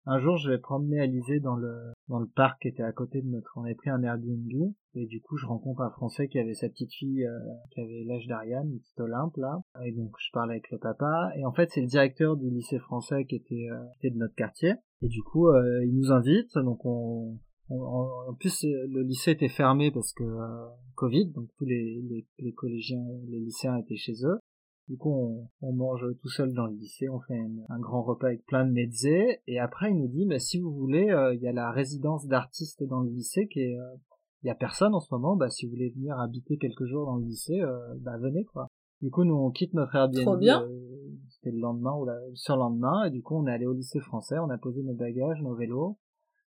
un jour, je vais promener Alizé dans le dans le parc qui était à côté de notre. On avait pris un Airbnb et du coup, je rencontre un Français qui avait sa petite fille euh, qui avait l'âge d'Ariane, une petite Olympe là. Et donc, je parlais avec le papa et en fait, c'est le directeur du lycée français qui était euh, qui était de notre quartier. Et du coup, euh, il nous invite. Donc, on, en plus, le lycée était fermé parce que Covid, donc tous les, les, les collégiens, les lycéens étaient chez eux. Du coup, on, mange tout seul dans le lycée, on fait un grand repas avec plein de mezzés, et après il nous dit, mais si vous voulez, euh, il y a la résidence d'artistes dans le lycée qui est, euh, il y a personne en ce moment, bah si vous voulez venir habiter quelques jours dans le lycée, euh, bah venez quoi. Du coup, nous on quitte notre Airbnb. Trop bien. C'était le lendemain ou le surlendemain, et du coup on est allé au lycée français, on a posé nos bagages, nos vélos,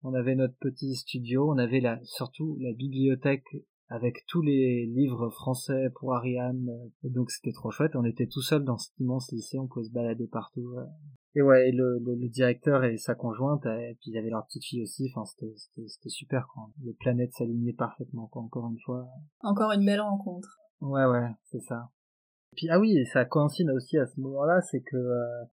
on avait notre petit studio, on avait la, surtout la bibliothèque avec tous les livres français pour Ariane. Et donc c'était trop chouette. On était tout seul dans cet immense lycée, on pouvait se balader partout. Et ouais, le, le, directeur et sa conjointe, et puis il y avait leur petite fille aussi. Enfin, c'était super. Quoi. Les planètes s'alignaient parfaitement. Quoi, encore une fois. Encore une belle rencontre. Ouais, ouais, c'est ça. Et puis ah oui, et ça coïncide aussi à ce moment-là, c'est que euh,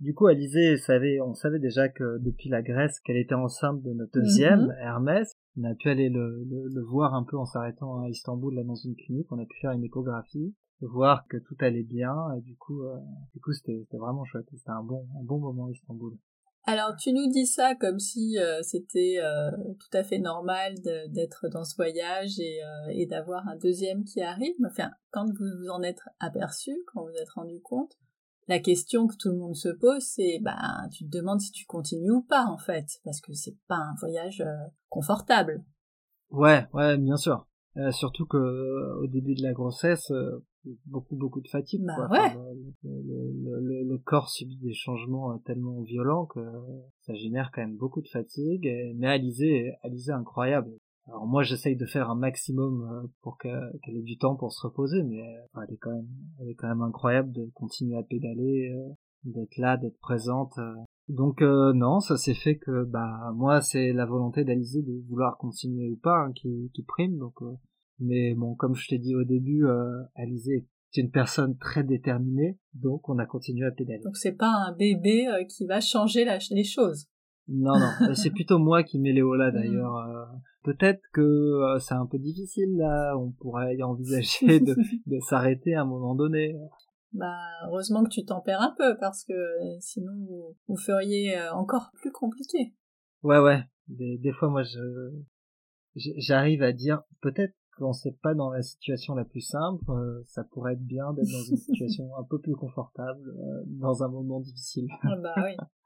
du coup, Alizé savait, on savait déjà que depuis la Grèce, qu'elle était enceinte de notre deuxième, mhm. Hermès, on a pu aller le, voir un peu en s'arrêtant à Istanbul, là, dans une clinique. On a pu faire une échographie, voir que tout allait bien. Et du coup, euh, du coup, c'était vraiment chouette. C'était un bon, un bon moment Istanbul. Alors, tu nous dis ça comme si euh, c'était euh, tout à fait normal d'être dans ce voyage et, et d'avoir un deuxième qui arrive. Enfin, quand vous vous en êtes aperçu, quand vous vous êtes rendu compte, la question que tout le monde se pose, c'est ben tu te demandes si tu continues ou pas en fait, parce que c'est pas un voyage euh, confortable. Ouais, ouais, bien sûr. Euh, surtout que euh, au début de la grossesse, beaucoup beaucoup de fatigue. Bah ouais. le, le, corps subit des changements tellement violents que ça génère quand même beaucoup de fatigue. Mais Alizé, Alizé incroyable. Alors moi j'essaye de faire un maximum euh, pour qu'elle ait du temps pour se reposer, mais euh, elle est quand même, elle est quand même incroyable de continuer à pédaler, euh, d'être là, d'être présente. Donc non, ça s'est fait que bah moi c'est la volonté d'Alizé de vouloir continuer ou pas hein, qui, prime. Donc mais bon comme je t'ai dit au début, Alizé est une personne très déterminée, donc on a continué à pédaler. Donc c'est pas un bébé qui va changer les choses. Non, non, c'est plutôt moi qui mets Léo là d'ailleurs. Peut-être que euh, c'est un peu difficile là, on pourrait y envisager de, de s'arrêter à un moment donné. Bah, heureusement que tu t'en perds un peu parce que sinon vous, feriez euh, encore plus compliqué. Ouais, ouais. Des, des fois, moi, je j'arrive à dire peut-être qu'on sait pas dans la situation la plus simple, euh, ça pourrait être bien d'être dans une situation un peu plus confortable dans un moment difficile. Ah bah oui.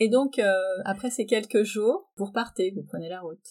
Et donc, après ces quelques jours, vous repartez, vous prenez la route.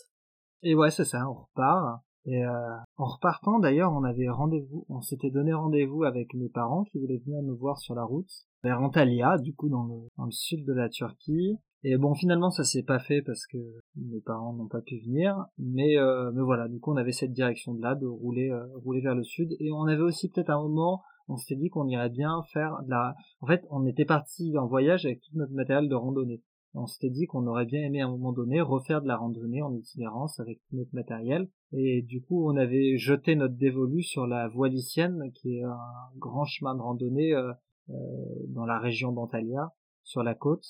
Et ouais, c'est ça, on repart. Et euh, en repartant, d'ailleurs, on avait rendez-vous, on s'était donné rendez-vous avec mes parents qui voulaient venir nous voir sur la route vers Antalya, du coup dans le, dans le sud de la Turquie. Et bon, finalement, ça s'est pas fait parce que mes parents n'ont pas pu venir. Mais, euh, mais voilà, du coup, on avait cette direction-là de rouler, euh, rouler vers le sud. Et on avait aussi peut-être un moment, on s'était dit qu'on irait bien faire de la. En fait, on était parti en voyage avec tout notre matériel de randonnée. On s'était dit qu'on aurait bien aimé à un moment donné refaire de la randonnée en itinérance avec tout notre matériel. Et du coup, on avait jeté notre dévolu sur la voie lycienne, qui est un grand chemin de randonnée euh, euh, dans la région d'Antalya, sur la côte.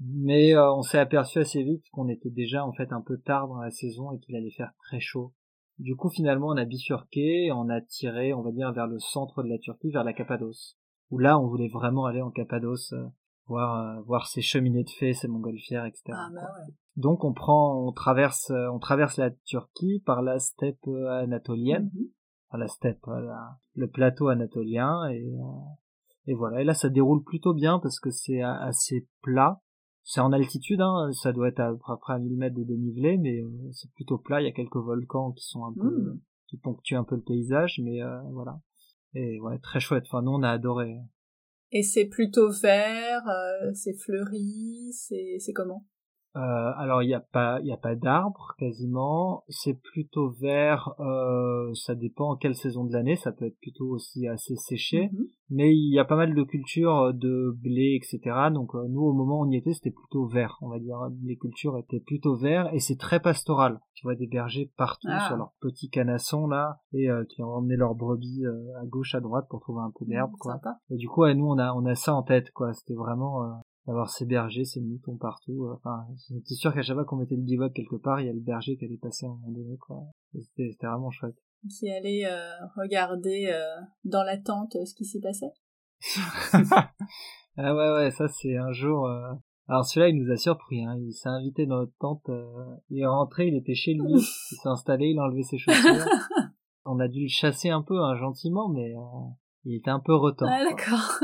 Mais euh, on s'est aperçu assez vite qu'on était déjà en fait un peu tard dans la saison et qu'il allait faire très chaud. Du coup, finalement, on a bifurqué on a tiré, on va dire, vers le centre de la Turquie, vers la Cappadoce. Où là, on voulait vraiment aller en Cappadoce voir euh, voir ces cheminées de fées, ces montgolfières, etc. Ah, bah ouais. Donc on prend, on traverse, euh, on traverse la Turquie par la steppe euh, anatolienne, Mhm. enfin, la steppe, la- le plateau anatolien, et et voilà. Et là, ça déroule plutôt bien parce que c'est assez plat. C'est en altitude, hein, ça doit être à peu près à 1000 mètres de dénivelé, mais euh, c'est plutôt plat. Il y a quelques volcans qui sont un peu, Mhm. qui ponctuent un peu le paysage, mais euh, voilà. Et ouais, très chouette. Enfin, nous, on a adoré. Et c'est plutôt vert, euh, c'est fleuri, c'est c'est comment? Euh, alors il n'y a pas il a pas d'arbres quasiment. C'est plutôt vert. Euh, ça dépend en quelle saison de l'année. Ça peut être plutôt aussi assez séché. Mhm. Mais il y a pas mal de cultures de blé, etc. Donc euh, nous au moment où on y était, c'était plutôt vert. On va dire les cultures étaient plutôt verts et c'est très pastoral. Tu vois des bergers partout Ah. sur leurs petits canassons là et euh, qui ont emmené leurs brebis euh, à gauche à droite pour trouver un peu d'herbe Mhm, quoi. Sympa. Et du coup, ouais, nous, on a, on a ça en tête, quoi. C'était vraiment euh, d'avoir ces bergers, ces moutons partout. euh, Enfin, c'est sûr qu'à chaque fois qu'on mettait le bivouac quelque part, il y a le berger qui allait passer à un moment donné, quoi. C'était c'était vraiment chouette. Qui allait euh, regarder euh, dans la tente euh, ce qui s'y passait. ah ouais, ouais, ça c'est un jour. euh, Alors celui-là, il nous a surpris. Hein. Il s'est invité dans notre tente. Il est rentré, il était chez lui. il s'est installé, il a enlevé ses chaussures. on a dû le chasser un peu, hein, gentiment, mais il était un peu retors. Ah d'accord.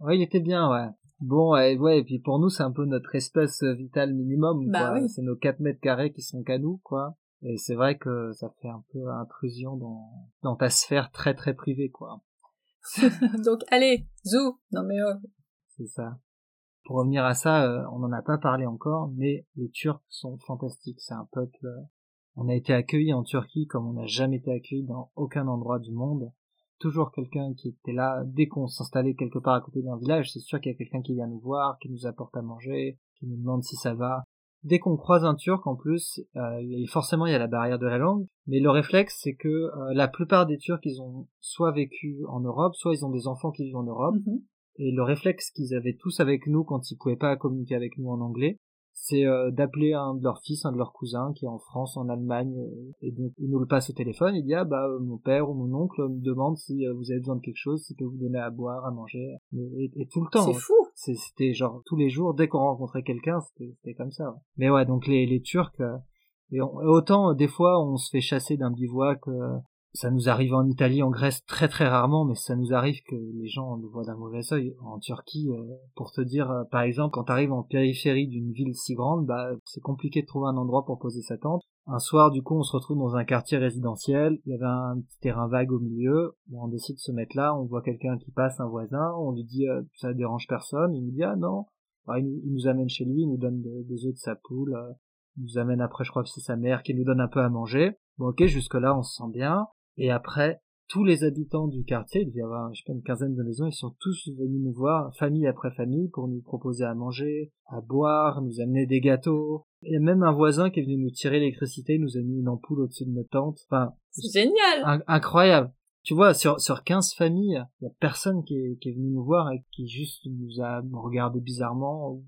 Ouais, il était bien, ouais. Bon, ouais, ouais, et puis pour nous, c'est un peu notre espèce euh, vitale minimum, Bah oui. C'est nos 4 mètres carrés qui sont qu'à nous, quoi. Et c'est vrai que ça fait un peu intrusion dans, dans ta sphère très très privée, quoi. Donc allez, zou. Non mais oh. C'est ça. Pour revenir à ça, euh, on n'en a pas parlé encore, mais les Turcs sont fantastiques. C'est un peuple. euh, On a été accueillis en Turquie comme on n'a jamais été accueilli dans aucun endroit du monde. Toujours quelqu'un qui était là dès qu'on s'installait quelque part à côté d'un village. C'est sûr qu'il y a quelqu'un qui vient nous voir, qui nous apporte à manger, qui nous demande si ça va. Dès qu'on croise un Turc, en plus, euh, et forcément il y a la barrière de la langue, mais le réflexe c'est que euh, la plupart des Turcs ils ont soit vécu en Europe, soit ils ont des enfants qui vivent en Europe. Mhm. Et le réflexe qu'ils avaient tous avec nous quand ils pouvaient pas communiquer avec nous en anglais, c'est euh, d'appeler un de leurs fils, un de leurs cousins qui est en France, en Allemagne, euh, et donc il nous le passe au téléphone, il dit ah bah euh, mon père ou mon oncle me demande si euh, vous avez besoin de quelque chose, s'il peut vous donner à boire, à manger, et, et- tout le temps. C'est ouais. fou. C'est- C'était genre tous les jours, dès qu'on rencontrait quelqu'un, c'était c'était comme ça. ouais. Mais ouais, donc les, les Turcs, euh, et on- autant des fois on se fait chasser d'un bivouac, euh, ça nous arrive en Italie, en Grèce très très rarement, mais ça nous arrive que les gens nous voient d'un mauvais œil. En Turquie, euh, pour te dire, euh, par exemple, quand tu arrives en périphérie d'une ville si grande, bah c'est compliqué de trouver un endroit pour poser sa tente. Un soir, du coup, on se retrouve dans un quartier résidentiel. Il y avait un petit terrain vague au milieu. On décide de se mettre là. On voit quelqu'un qui passe, un voisin. On lui dit euh, ça dérange personne. Il nous dit ah non. Alors, il, nous- il nous amène chez lui. Il nous donne de- des œufs de sa poule. euh, il nous amène après, je crois que c'est sa mère qui nous donne un peu à manger. Bon, ok, jusque là, on se sent bien. Et après, tous les habitants du quartier, il y avoir, je sais pas, une quinzaine de maisons, ils sont tous venus nous voir, famille après famille, pour nous proposer à manger, à boire, nous amener des gâteaux. Il y a même un voisin qui est venu nous tirer l'électricité, il nous a mis une ampoule au-dessus de notre tente. Enfin, C'est génial. in- incroyable. Tu vois, sur, sur 15 familles, il y a personne qui est, qui est venu nous voir et qui juste nous a regardé bizarrement.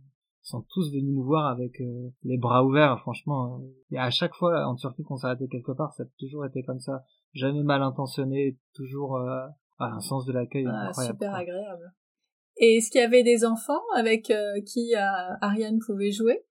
Ils sont tous venus nous voir avec euh, les bras ouverts, franchement. euh. Et à chaque fois, en Turquie, qu'on s'arrêtait quelque part, ça a toujours été comme ça. Jamais mal intentionné, toujours euh, un sens de l'accueil Ah, incroyable. super agréable. Et est-ce qu'il y avait des enfants avec euh, qui euh, Ariane pouvait jouer?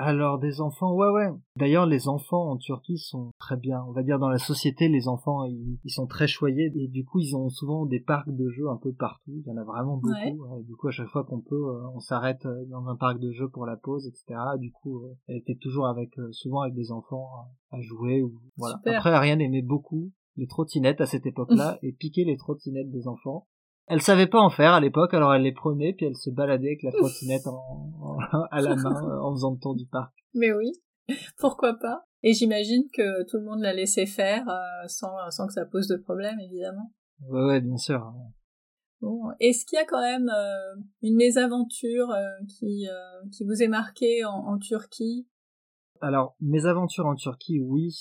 Alors des enfants, ouais ouais. D'ailleurs les enfants en Turquie sont très bien. On va dire dans la société les enfants ils, sont très choyés et du coup ils ont souvent des parcs de jeux un peu partout. Il y en a vraiment beaucoup. du coup à chaque fois qu'on peut, euh, on s'arrête euh, dans un parc de jeux pour la pause, etc. Du coup euh, elle était toujours avec, souvent avec des enfants à jouer. Ou, voilà. Après Ariane aimait beaucoup les trottinettes à cette époque-là et piquer les trottinettes des enfants. Elle savait pas en faire à l'époque, alors elle les prenait, puis elle se baladait avec la trottinette en, à la main euh, en faisant le tour du parc. Mais oui, pourquoi pas Et j'imagine que tout le monde l'a laissé faire euh, sans, sans que ça pose de problème, évidemment. Ouais, ouais, bien sûr. Bon, est-ce qu'il y a quand même euh, une mésaventure qui, qui vous est marquée en, en Turquie? Alors, mes aventures en Turquie, oui.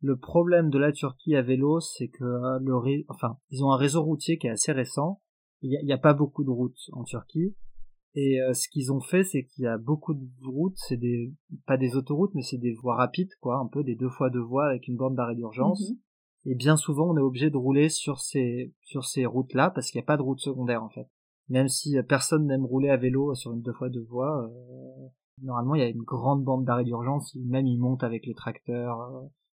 Le problème de la Turquie à vélo, c'est que le enfin, ils ont un réseau routier qui est assez récent il n'y a, pas beaucoup de routes en Turquie. Et euh, ce qu'ils ont fait, c'est qu'il y a beaucoup de routes, c'est des pas des autoroutes, mais c'est des voies rapides, quoi, un peu des deux fois deux voies avec une borne d'arrêt d'urgence. Mhm. Et bien souvent, on est obligé de rouler sur ces sur ces routes-là parce qu'il n'y a pas de route secondaire en fait. Même si euh, personne n'aime rouler à vélo sur une deux fois deux voies, euh, normalement il y a une grande bande d'arrêt d'urgence. Même ils montent avec les tracteurs.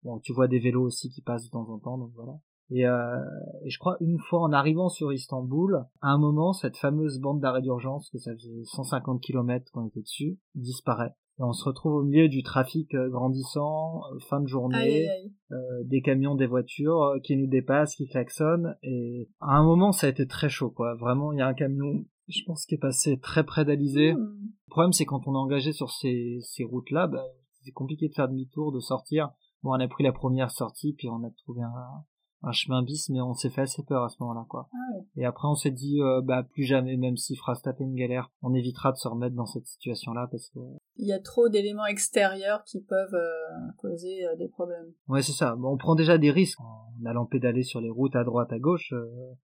bon, tu vois des vélos aussi qui passent de temps en temps, donc voilà. Et, euh, et, je crois une fois en arrivant sur Istanbul, à un moment, cette fameuse bande d'arrêt d'urgence, que ça faisait 150 km qu'on était dessus, disparaît. Et on se retrouve au milieu du trafic euh, grandissant, euh, fin de journée, Euh, des camions, des voitures euh, qui nous dépassent, qui klaxonnent. Et à un moment, ça a été très chaud, quoi. Vraiment, il y a un camion, je pense, qui est passé très près d'Alizé. Hmm. Le problème, c'est quand on est engagé sur ces, ces routes-là, bah, c'est compliqué de faire demi-tour, de sortir. Bon, on a pris la première sortie, puis on a trouvé un, un chemin bis, mais on s'est fait assez peur à ce moment-là, quoi. Ah Et après, on s'est dit, euh, bah, plus jamais, même s'il fera se taper une galère, on évitera de se remettre dans cette situation-là parce que... Il y a trop d'éléments extérieurs qui peuvent euh, causer euh, des problèmes. Ouais, c'est ça. Bon, on prend déjà des risques en allant pédaler sur les routes à droite, à gauche.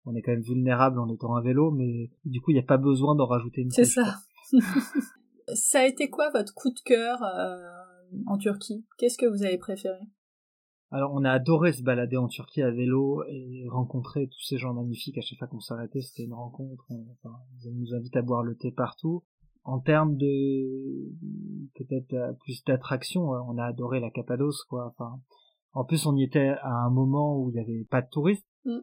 on est quand même vulnérable en étant à vélo, mais du coup, il n'y a pas besoin d'en rajouter une C'est ça. ça a été quoi votre coup de cœur en Turquie? Qu'est-ce que vous avez préféré? Alors on a adoré se balader en Turquie à vélo et rencontrer tous ces gens magnifiques à chaque fois qu'on s'arrêtait, c'était une rencontre. Enfin, ils nous invitent à boire le thé partout. En termes de peut-être euh, plus d'attraction, euh, on a adoré la Cappadoce quoi. Enfin, en plus on y était à un moment où il n'y avait pas de touristes. Mm.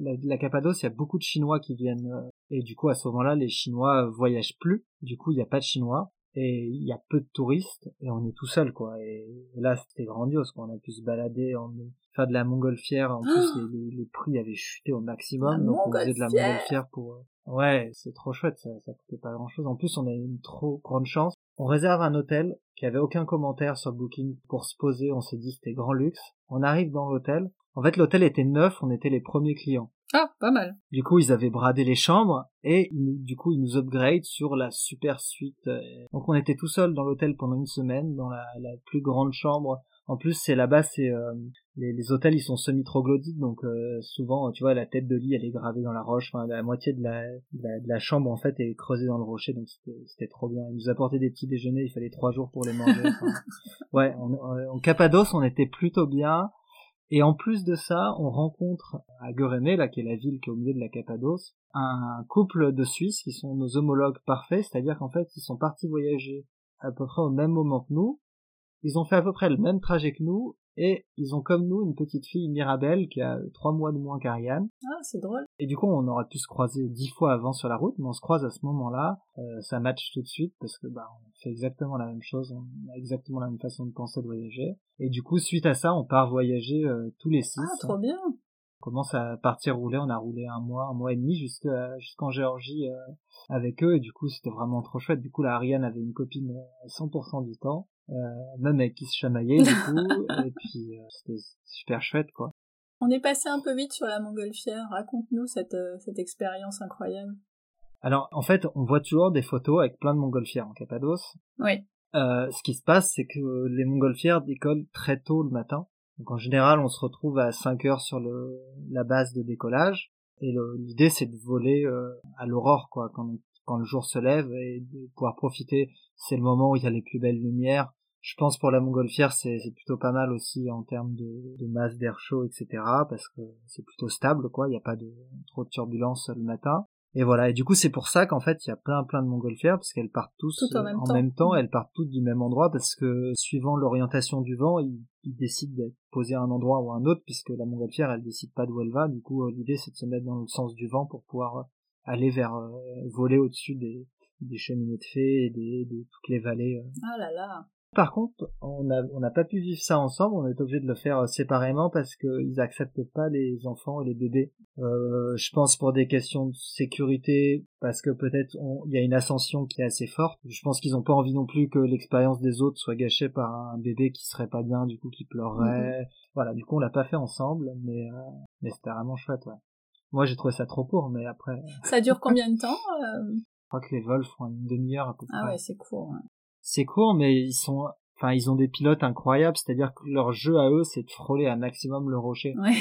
La, la, Cappadoce, il y a beaucoup de Chinois qui viennent euh, et du coup à ce moment-là les Chinois voyagent plus. Du coup il n'y a pas de Chinois et il y a peu de touristes et on est tout seul quoi. Et là c'était grandiose quoi. On a pu se balader en faire de la montgolfière. En plus les, les, prix avaient chuté au maximum donc on faisait de la montgolfière. pour euh, ouais c'est trop chouette ça ça coûtait pas grand chose en plus on a eu une trop grande chance. On réserve un hôtel qui avait aucun commentaire sur Booking pour se poser. On s'est dit c'était grand luxe. On arrive dans l'hôtel. En fait l'hôtel était neuf. On était les premiers clients ah, pas mal. Du coup, ils avaient bradé les chambres et du coup, ils nous upgrade sur la super suite. Euh, donc, on était tout seul dans l'hôtel pendant une semaine, dans la, plus grande chambre. En plus, c'est là-bas, c'est euh, les, hôtels, ils sont semi-troglodytes, donc euh, souvent, tu vois, la tête de lit, elle est gravée dans la roche. Enfin, la moitié de la, de la, chambre, en fait, est creusée dans le rocher, donc c'était trop bien. Ils nous apportaient des petits déjeuners, il fallait trois jours pour les manger. ouais, en Cappadoce, on était plutôt bien. Et en plus de ça, on rencontre à Gurémé, là, qui est la ville qui est au milieu de la Cappadoce, un couple de Suisses qui sont nos homologues parfaits, c'est-à-dire qu'en fait, ils sont partis voyager à peu près au même moment que nous. Ils ont fait à peu près le même trajet que nous, et ils ont comme nous une petite fille Mirabelle qui a trois mois de moins qu'Ariane. Ah, c'est drôle. Et du coup, on aurait pu se croiser dix fois avant sur la route, mais on se croise à ce moment-là. Euh, ça match tout de suite parce que bah on fait exactement la même chose, on a exactement la même façon de penser de voyager. Et du coup, suite à ça, on part voyager euh, tous les six. Ah, trop bien. On commence à partir rouler. On a roulé un mois, un mois et demi jusqu'à jusqu'en Géorgie euh, avec eux. Et du coup, c'était vraiment trop chouette. Du coup, la Ariane avait une copine 100% du temps. Euh, même avec qui se chamaillait du coup, et puis euh, c'était super chouette quoi. On est passé un peu vite sur la montgolfière, raconte-nous cette, euh, cette expérience incroyable. Alors en fait, on voit toujours des photos avec plein de montgolfières en Cappadoce. Oui. Euh, ce qui se passe, c'est que les montgolfières décollent très tôt le matin. Donc en général, on se retrouve à 5 heures sur le, la base de décollage. Et l'idée, c'est de voler à l'aurore, quoi, quand, quand le jour se lève et de pouvoir profiter. C'est le moment où il y a les plus belles lumières. Je pense pour la montgolfière, c'est plutôt pas mal aussi en termes de, de masse d'air chaud, etc. Parce que c'est plutôt stable, quoi. Il n'y a pas de trop de turbulences le matin. Et voilà. Et du coup, c'est pour ça qu'en fait, il y a plein plein de montgolfières parce qu'elles partent tous en même temps. même temps. Mhm. Elles partent toutes du même endroit parce que suivant l'orientation du vent, ils, ils décident d'être posés à un endroit ou à un autre puisque la montgolfière, elle décide pas d'où elle va. Du coup, euh, l'idée c'est de se mettre dans le sens du vent pour pouvoir euh, aller vers euh, voler au-dessus des des cheminées de fées et des, de toutes les vallées. euh. Ah là là. Par contre, on a on n'a pas pu vivre ça ensemble. On est obligé de le faire euh, séparément parce qu'ils acceptent pas les enfants et les bébés. Euh, je pense pour des questions de sécurité, parce que peut-être il y a une ascension qui est assez forte. Je pense qu'ils ont pas envie non plus que l'expérience des autres soit gâchée par un bébé qui serait pas bien, du coup qui pleurerait. Voilà, du coup on l'a pas fait ensemble, mais euh, mais c'était vraiment chouette. Ouais. Moi j'ai trouvé ça trop court, mais après, je Ça dure combien de temps euh? Crois que les vols font une demi-heure à peu près. Ah ouais, c'est court. ouais. C'est court, mais ils sont, enfin, ils ont des pilotes incroyables, c'est-à-dire que leur jeu à eux, c'est de frôler un maximum le rocher. Ouais.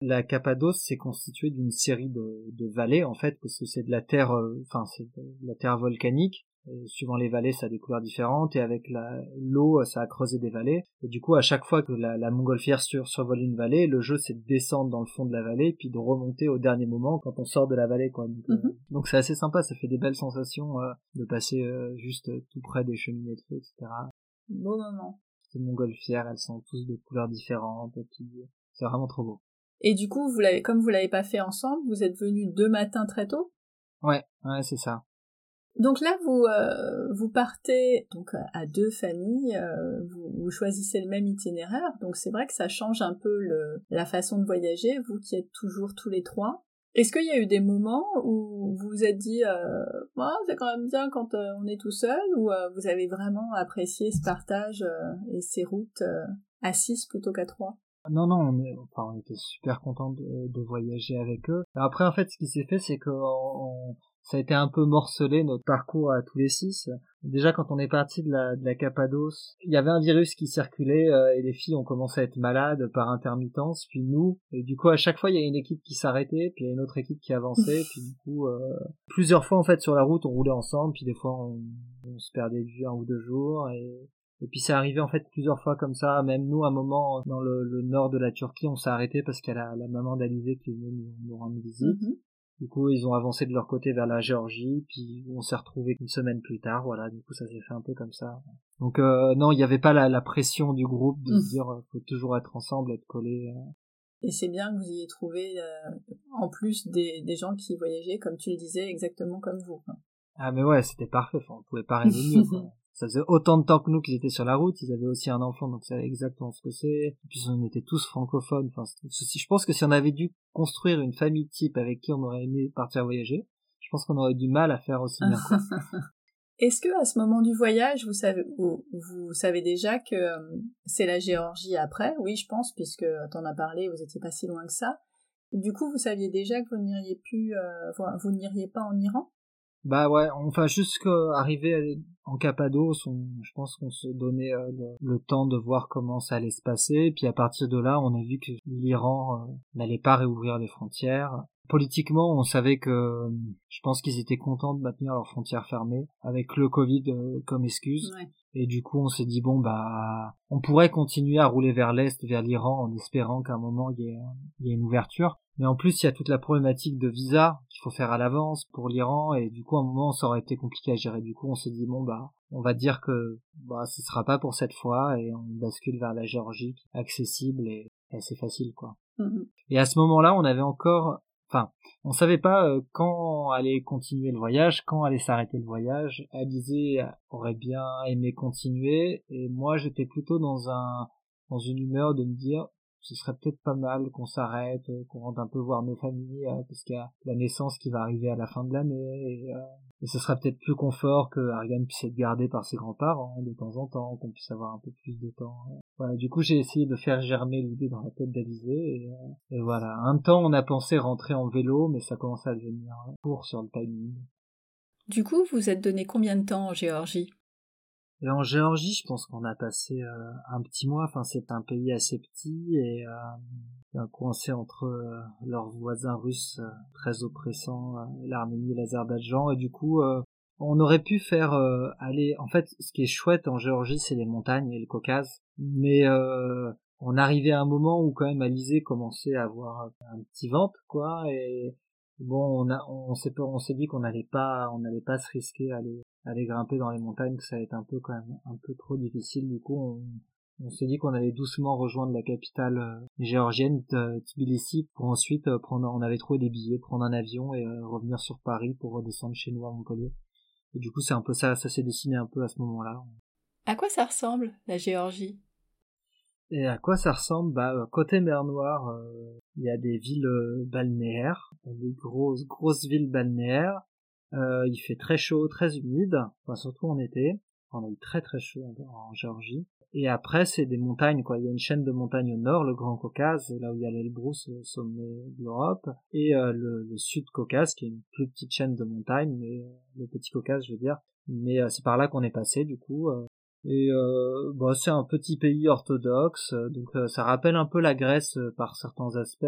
La Cappadoce, c'est constitué d'une série de, de vallées, en fait, parce que c'est de la terre, euh, enfin, c'est de la terre volcanique. Et suivant les vallées, ça a des couleurs différentes, et avec l'eau, ça a creusé des vallées. Et du coup, à chaque fois que la, la montgolfière sur, survole une vallée, le jeu, c'est de descendre dans le fond de la vallée, puis de remonter au dernier moment quand on sort de la vallée, quoi. Donc, euh, Mhm. c'est assez sympa, ça fait des belles sensations euh, de passer euh, juste tout près des cheminées de feu, etc. Beau moment. Ces montgolfières, elles sont tous de couleurs différentes, et puis c'est vraiment trop beau. Et du coup, vous l'avez, comme vous l'avez pas fait ensemble, vous êtes venus deux matins très tôt? Ouais, ouais, c'est ça. Donc là, vous euh, vous partez donc à- à deux familles, euh, vous, vous choisissez le même itinéraire. Donc c'est vrai que ça change un peu le, la façon de voyager. Vous qui êtes toujours tous les trois. Est-ce qu'il y a eu des moments où vous vous êtes dit, euh, Ah, c'est quand même bien quand euh, on est tout seul, ou euh, vous avez vraiment apprécié ce partage euh, et ces routes euh, à six plutôt qu'à trois? Non, non, on, enfin, on était super contents de, de voyager avec eux. Après, en fait, ce qui s'est fait, c'est que on- on- ça a été un peu morcelé notre parcours à tous les six. Déjà, quand on est parti de la, de la Cappadoce, il y avait un virus qui circulait euh, et les filles ont commencé à être malades par intermittence, puis nous. Et du coup, à chaque fois, il y a une équipe qui s'arrêtait, puis il y a une autre équipe qui avançait, puis du coup, euh, plusieurs fois en fait sur la route, on roulait ensemble, puis des fois, on, on se perdait de vue un ou deux jours et et puis c'est arrivé en fait plusieurs fois comme ça, même nous à un moment dans le, le nord de la Turquie, on s'est arrêté parce qu'il y a la, la maman d'Alizé qui est venue nous, nous rendre visite. Mhm. Du coup ils ont avancé de leur côté vers la Géorgie, puis on s'est retrouvés une semaine plus tard, voilà, du coup ça s'est fait un peu comme ça. Donc euh, non, il n'y avait pas la, la pression du groupe de Mhm. se dire euh, faut toujours être ensemble, être collés. euh. Et c'est bien que vous ayez trouvé, euh, en plus des, des gens qui voyageaient, comme tu le disais, exactement comme vous. quoi. Ah mais ouais, c'était parfait, enfin, on pouvait pas rêver mieux. quoi. Ça faisait autant de temps que nous qu'ils étaient sur la route, ils avaient aussi un enfant, donc c'est exactement ce que c'est. Et puis on était tous francophones. Enfin, je pense que si on avait dû construire une famille type avec qui on aurait aimé partir voyager, je pense qu'on aurait du mal à faire aussi bien. Est-ce que à ce moment du voyage, vous savez, vous, vous savez déjà que euh, c'est la Géorgie après? Oui, je pense, puisque t'en as parlé, vous étiez pas si loin que ça. Du coup, vous saviez déjà que vous n'iriez plus, euh, vous, vous n'iriez pas en Iran? Bah ouais, enfin jusqu'arriver en Cappadoce, on, je pense qu'on se donnait euh, le, temps de voir comment ça allait se passer. Puis à partir de là, on a vu que l'Iran euh, n'allait pas réouvrir les frontières. Politiquement, on savait que je pense qu'ils étaient contents de maintenir leurs frontières fermées avec le Covid euh, comme excuse. Ouais. Et du coup, on s'est dit bon bah, on pourrait continuer à rouler vers l'est, vers l'Iran, en espérant qu'à un moment il y ait, il y ait une ouverture. Mais en plus, il y a toute la problématique de visa qu'il faut faire à l'avance pour l'Iran, et du coup, à un moment, ça aurait été compliqué à gérer. Du coup, on s'est dit bon bah, on va dire que bah, ce sera pas pour cette fois, et on bascule vers la Géorgie, accessible et assez facile quoi. Mhm. Et à ce moment-là, on avait encore, on savait pas euh, quand allait continuer le voyage, quand allait s'arrêter le voyage. Alizé aurait bien aimé continuer, et moi, j'étais plutôt dans un, dans une humeur de me dire, ce serait peut-être pas mal qu'on s'arrête, euh, qu'on rentre un peu voir nos familles, euh, parce qu'il y a la naissance qui va arriver à la fin de l'année, et, euh, ce serait peut-être plus confort que Ariane puisse être gardée par ses grands-parents de temps en temps, qu'on puisse avoir un peu plus de temps. Voilà, du coup, j'ai essayé de faire germer l'idée dans la tête d'Alizé, et, et voilà. Un temps, on a pensé rentrer en vélo, mais ça commençait à devenir court sur le timing. Du coup, vous êtes donné combien de temps en Géorgie? Et en Géorgie, je pense qu'on a passé euh, un petit mois. Enfin, c'est un pays assez petit et euh, coincé entre euh, leurs voisins russes euh, très oppressants, euh, l'Arménie l'Azerbaïdjan. Et du coup, euh, on aurait pu faire aller. En fait, ce qui est chouette en Géorgie, c'est les montagnes et le Caucase. Mais on arrivait à un moment où quand même Alizé commençait à avoir un petit ventre, quoi, Bon, on a, on s'est, on s'est dit qu'on n'allait pas, on n'allait pas se risquer à aller, aller grimper dans les montagnes, que ça allait être un peu quand même, un peu trop difficile. Du coup, on, on s'est dit qu'on allait doucement rejoindre la capitale euh, géorgienne, Tbilissi, pour ensuite euh, prendre, on avait trouvé des billets, prendre un avion et euh, revenir sur Paris pour redescendre chez nous à Montpellier. Et du coup, c'est un peu ça, ça s'est dessiné un peu à ce moment-là. À quoi ça ressemble, la Géorgie? Et à quoi ça ressemble? Bah, côté mer Noire, il y a des villes balnéaires, des grosses, grosses villes balnéaires. il fait très chaud, très humide, enfin, surtout en été. On a eu très très chaud en Géorgie. Et après, c'est des montagnes, quoi. Il y a une chaîne de montagnes au nord, le Grand Caucase, là où il y a l'Elbrus, le sommet de l'Europe, et euh, le, Sud Caucase, qui est une plus petite chaîne de montagnes, mais euh, le Petit Caucase, je veux dire. Mais euh, c'est par là qu'on est passé, du coup. Et bah, c'est un petit pays orthodoxe, donc ça rappelle un peu la Grèce par certains aspects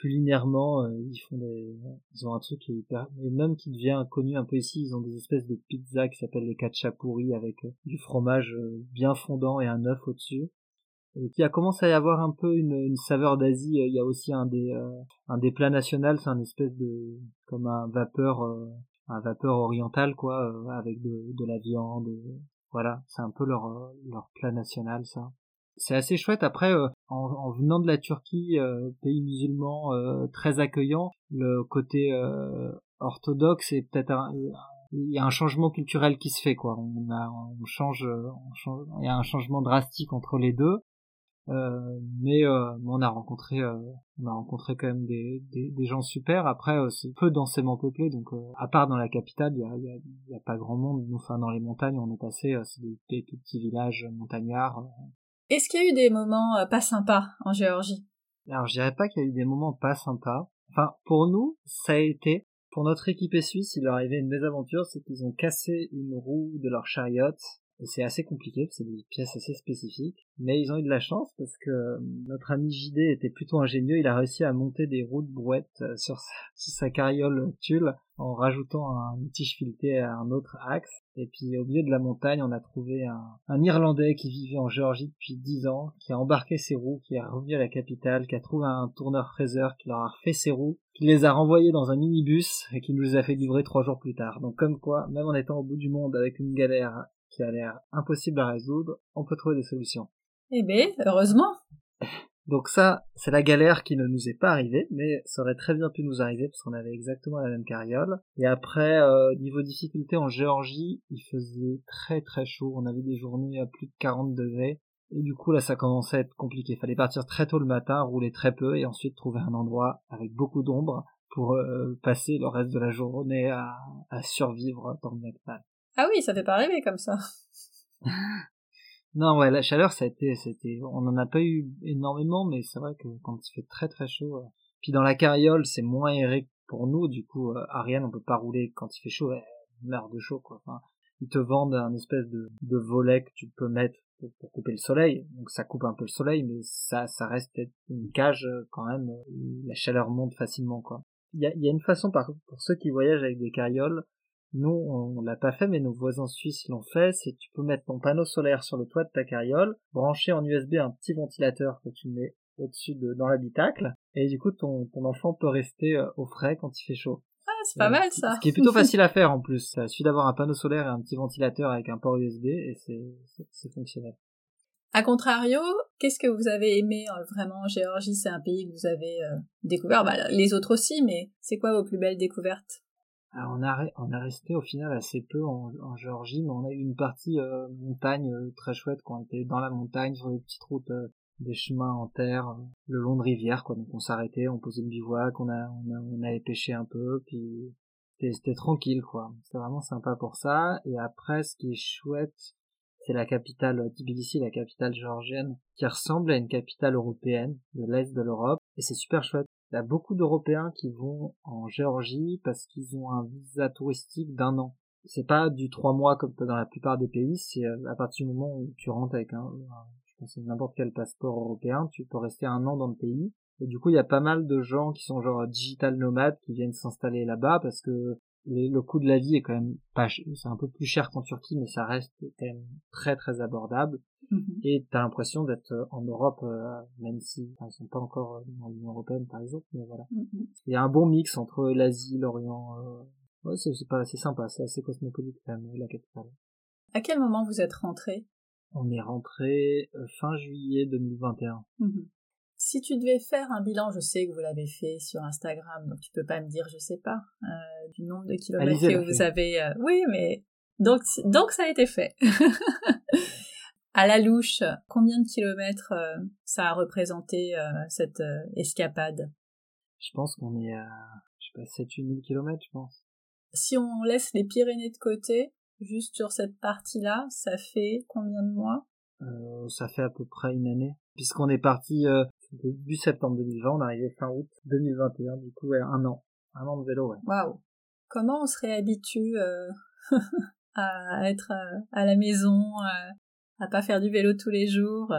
culinairement, euh, ils font des, ils ont un truc qui est hyper, et même qui devient connu un peu ici, ils ont des espèces de pizzas qui s'appellent les kachapuri avec euh, du fromage euh, bien fondant et un œuf au-dessus. Et qui a commencé à y avoir un peu une, une saveur d'Asie. Il y a aussi un des, un des plats nationaux, c'est un espèce de, comme un vapeur, un vapeur oriental quoi, avec de, de la viande. Voilà, c'est un peu leur, leur plat national ça c'est assez chouette. Après, euh, en, venant de la Turquie, euh, pays musulman euh, très accueillant, le côté orthodoxe est peut-être il y a un changement culturel qui se fait quoi. On, a, on change, on change, il y a un changement drastique entre les deux. Mais on a rencontré, on a rencontré quand même des, des, gens super. Après, c'est peu densément peuplé, donc à part dans la capitale, il y a, y a, pas grand monde. Nous, enfin, dans les montagnes, on est passé, c'est des, des, petits villages montagnards. Est-ce qu'il y a eu des moments euh, pas sympas en Géorgie? Alors je dirais pas qu'il y a eu des moments pas sympas. Enfin, pour nous, ça a été, pour notre équipée suisse, il leur arrivait une mésaventure, c'est qu'ils ont cassé une roue de leur chariot c'est assez compliqué, c'est des pièces assez spécifiques. Mais ils ont eu de la chance parce que euh, notre ami JD était plutôt ingénieux. Il a réussi à monter des roues de brouette euh, sur sa, carriole tulle en rajoutant un tige fileté à un autre axe. Et puis au milieu de la montagne, on a trouvé un, un Irlandais qui vivait en Géorgie depuis 10 ans, qui a embarqué ses roues, qui est revenu à la capitale, qui a trouvé un tourneur fraiseur, qui leur a refait ses roues, qui les a renvoyés dans un minibus et qui nous les a fait livrer trois jours plus tard. Donc comme quoi, même en étant au bout du monde avec une galère qui a l'air impossible à résoudre, on peut trouver des solutions. Eh ben, heureusement. Donc ça, c'est la galère qui ne nous est pas arrivée, mais ça aurait très bien pu nous arriver parce qu'on avait exactement la même carriole. Et après, euh, niveau difficulté en Géorgie, il faisait très très chaud. On avait des journées à plus de 40 degrés. Et du coup, là, ça commençait à être compliqué. Il fallait partir très tôt le matin, rouler très peu, et ensuite trouver un endroit avec beaucoup d'ombre pour euh, passer le reste de la journée à, à survivre dans le Nepal. Ah oui, ça fait pas rêver comme ça. non, ouais, la chaleur, ça a été, c'était, on en a pas eu énormément, mais c'est vrai que quand il fait très très chaud, euh, puis dans la carriole, c'est moins aéré pour nous, du coup, euh, Ariane, on peut pas rouler quand il fait chaud, elle meurt de chaud, quoi. Enfin, ils te vendent un espèce de, de volet que tu peux mettre pour, couper le soleil, donc ça coupe un peu le soleil, mais ça, ça reste une cage euh, quand même, la chaleur monte facilement, quoi. Il y a, y a une façon, par pour ceux qui voyagent avec des carrioles, nous, on l'a pas fait, mais nos voisins suisses l'ont fait. C'est tu peux mettre ton panneau solaire sur le toit de ta carriole, brancher en USB un petit ventilateur que tu mets au-dessus de dans l'habitacle, et du coup ton, ton enfant peut rester euh, au frais quand il fait chaud. Ah, c'est pas mal ça. Ce qui est plutôt facile à faire en plus. Ça suffit d'avoir un panneau solaire et un petit ventilateur avec un port USB et c'est c'est fonctionnel. A contrario, qu'est-ce que vous avez aimé euh, vraiment en Géorgie? C'est un pays que vous avez euh, découvert, bah, les autres aussi, mais c'est quoi vos plus belles découvertes? Alors on a, on a resté au final assez peu en, en Géorgie, mais on a eu une partie euh, montagne euh, très chouette quand on était dans la montagne sur des petites routes, euh, des chemins en terre, le long de rivières quoi. Donc on s'arrêtait, on posait une bivouac, on, a, on, a, on allait pêcher un peu, puis c'était tranquille quoi. C'est vraiment sympa pour ça. Et après, ce qui est chouette, c'est la capitale Tbilissi, la capitale géorgienne, qui ressemble à une capitale européenne de l'est de l'Europe, et c'est super chouette. Il y a beaucoup d'Européens qui vont en Géorgie parce qu'ils ont un visa touristique d'un an. C'est pas du trois mois comme dans la plupart des pays, c'est euh, à partir du moment où tu rentres avec un, je pense n'importe quel passeport européen, tu peux rester un an dans le pays. Et du coup, il y a pas mal de gens qui sont genre digital nomades qui viennent s'installer là-bas parce que le coût de la vie est quand même pas, c'est un peu plus cher qu'en Turquie, mais ça reste quand même très très abordable. Mhm. Et t'as l'impression d'être en Europe, même si ils sont pas encore dans l'Union européenne par exemple, mais voilà. Mhm. Il y a un bon mix entre l'Asie, l'Orient. Ouais, c'est pas assez sympa, c'est assez cosmopolite quand même la capitale. À quel moment vous êtes rentré? On est rentré fin juillet 2021. Si tu devais faire un bilan, je sais que vous l'avez fait sur Instagram, donc tu peux pas me dire, je sais pas, euh, du nombre de kilomètres que vous avez. Euh, oui, mais donc donc ça a été fait. à la louche, combien de kilomètres euh, ça a représenté cette escapade? Je pense qu'on est à, je sais pas, 7-8 000 kilomètres, je pense. Si on laisse les Pyrénées de côté, juste sur cette partie-là, ça fait combien de mois? Ça fait à peu près une année, puisqu'on est parti début septembre 2020, on arrivait fin août 2021, du coup, ouais, un an. Un an de vélo, ouais. Waouh. Comment on se réhabitue euh, à être euh, à la maison, euh, à pas faire du vélo tous les jours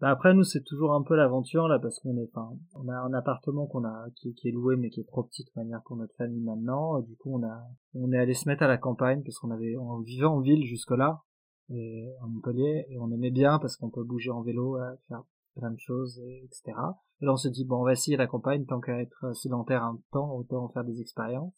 bah après nous c'est toujours un peu l'aventure là parce qu'on est enfin on a un appartement qu'on a qui, qui, est loué mais qui est trop petit de manière pour notre famille maintenant du coup on a on est allé se mettre à la campagne parce qu'on avait on vivait en ville jusque là et à Montpellier et on aimait bien parce qu'on peut bouger en vélo faire plein de choses, etc. Et là, on se dit, bon, on va essayer la campagne, tant qu'à être sédentaire un temps, autant faire des expériences.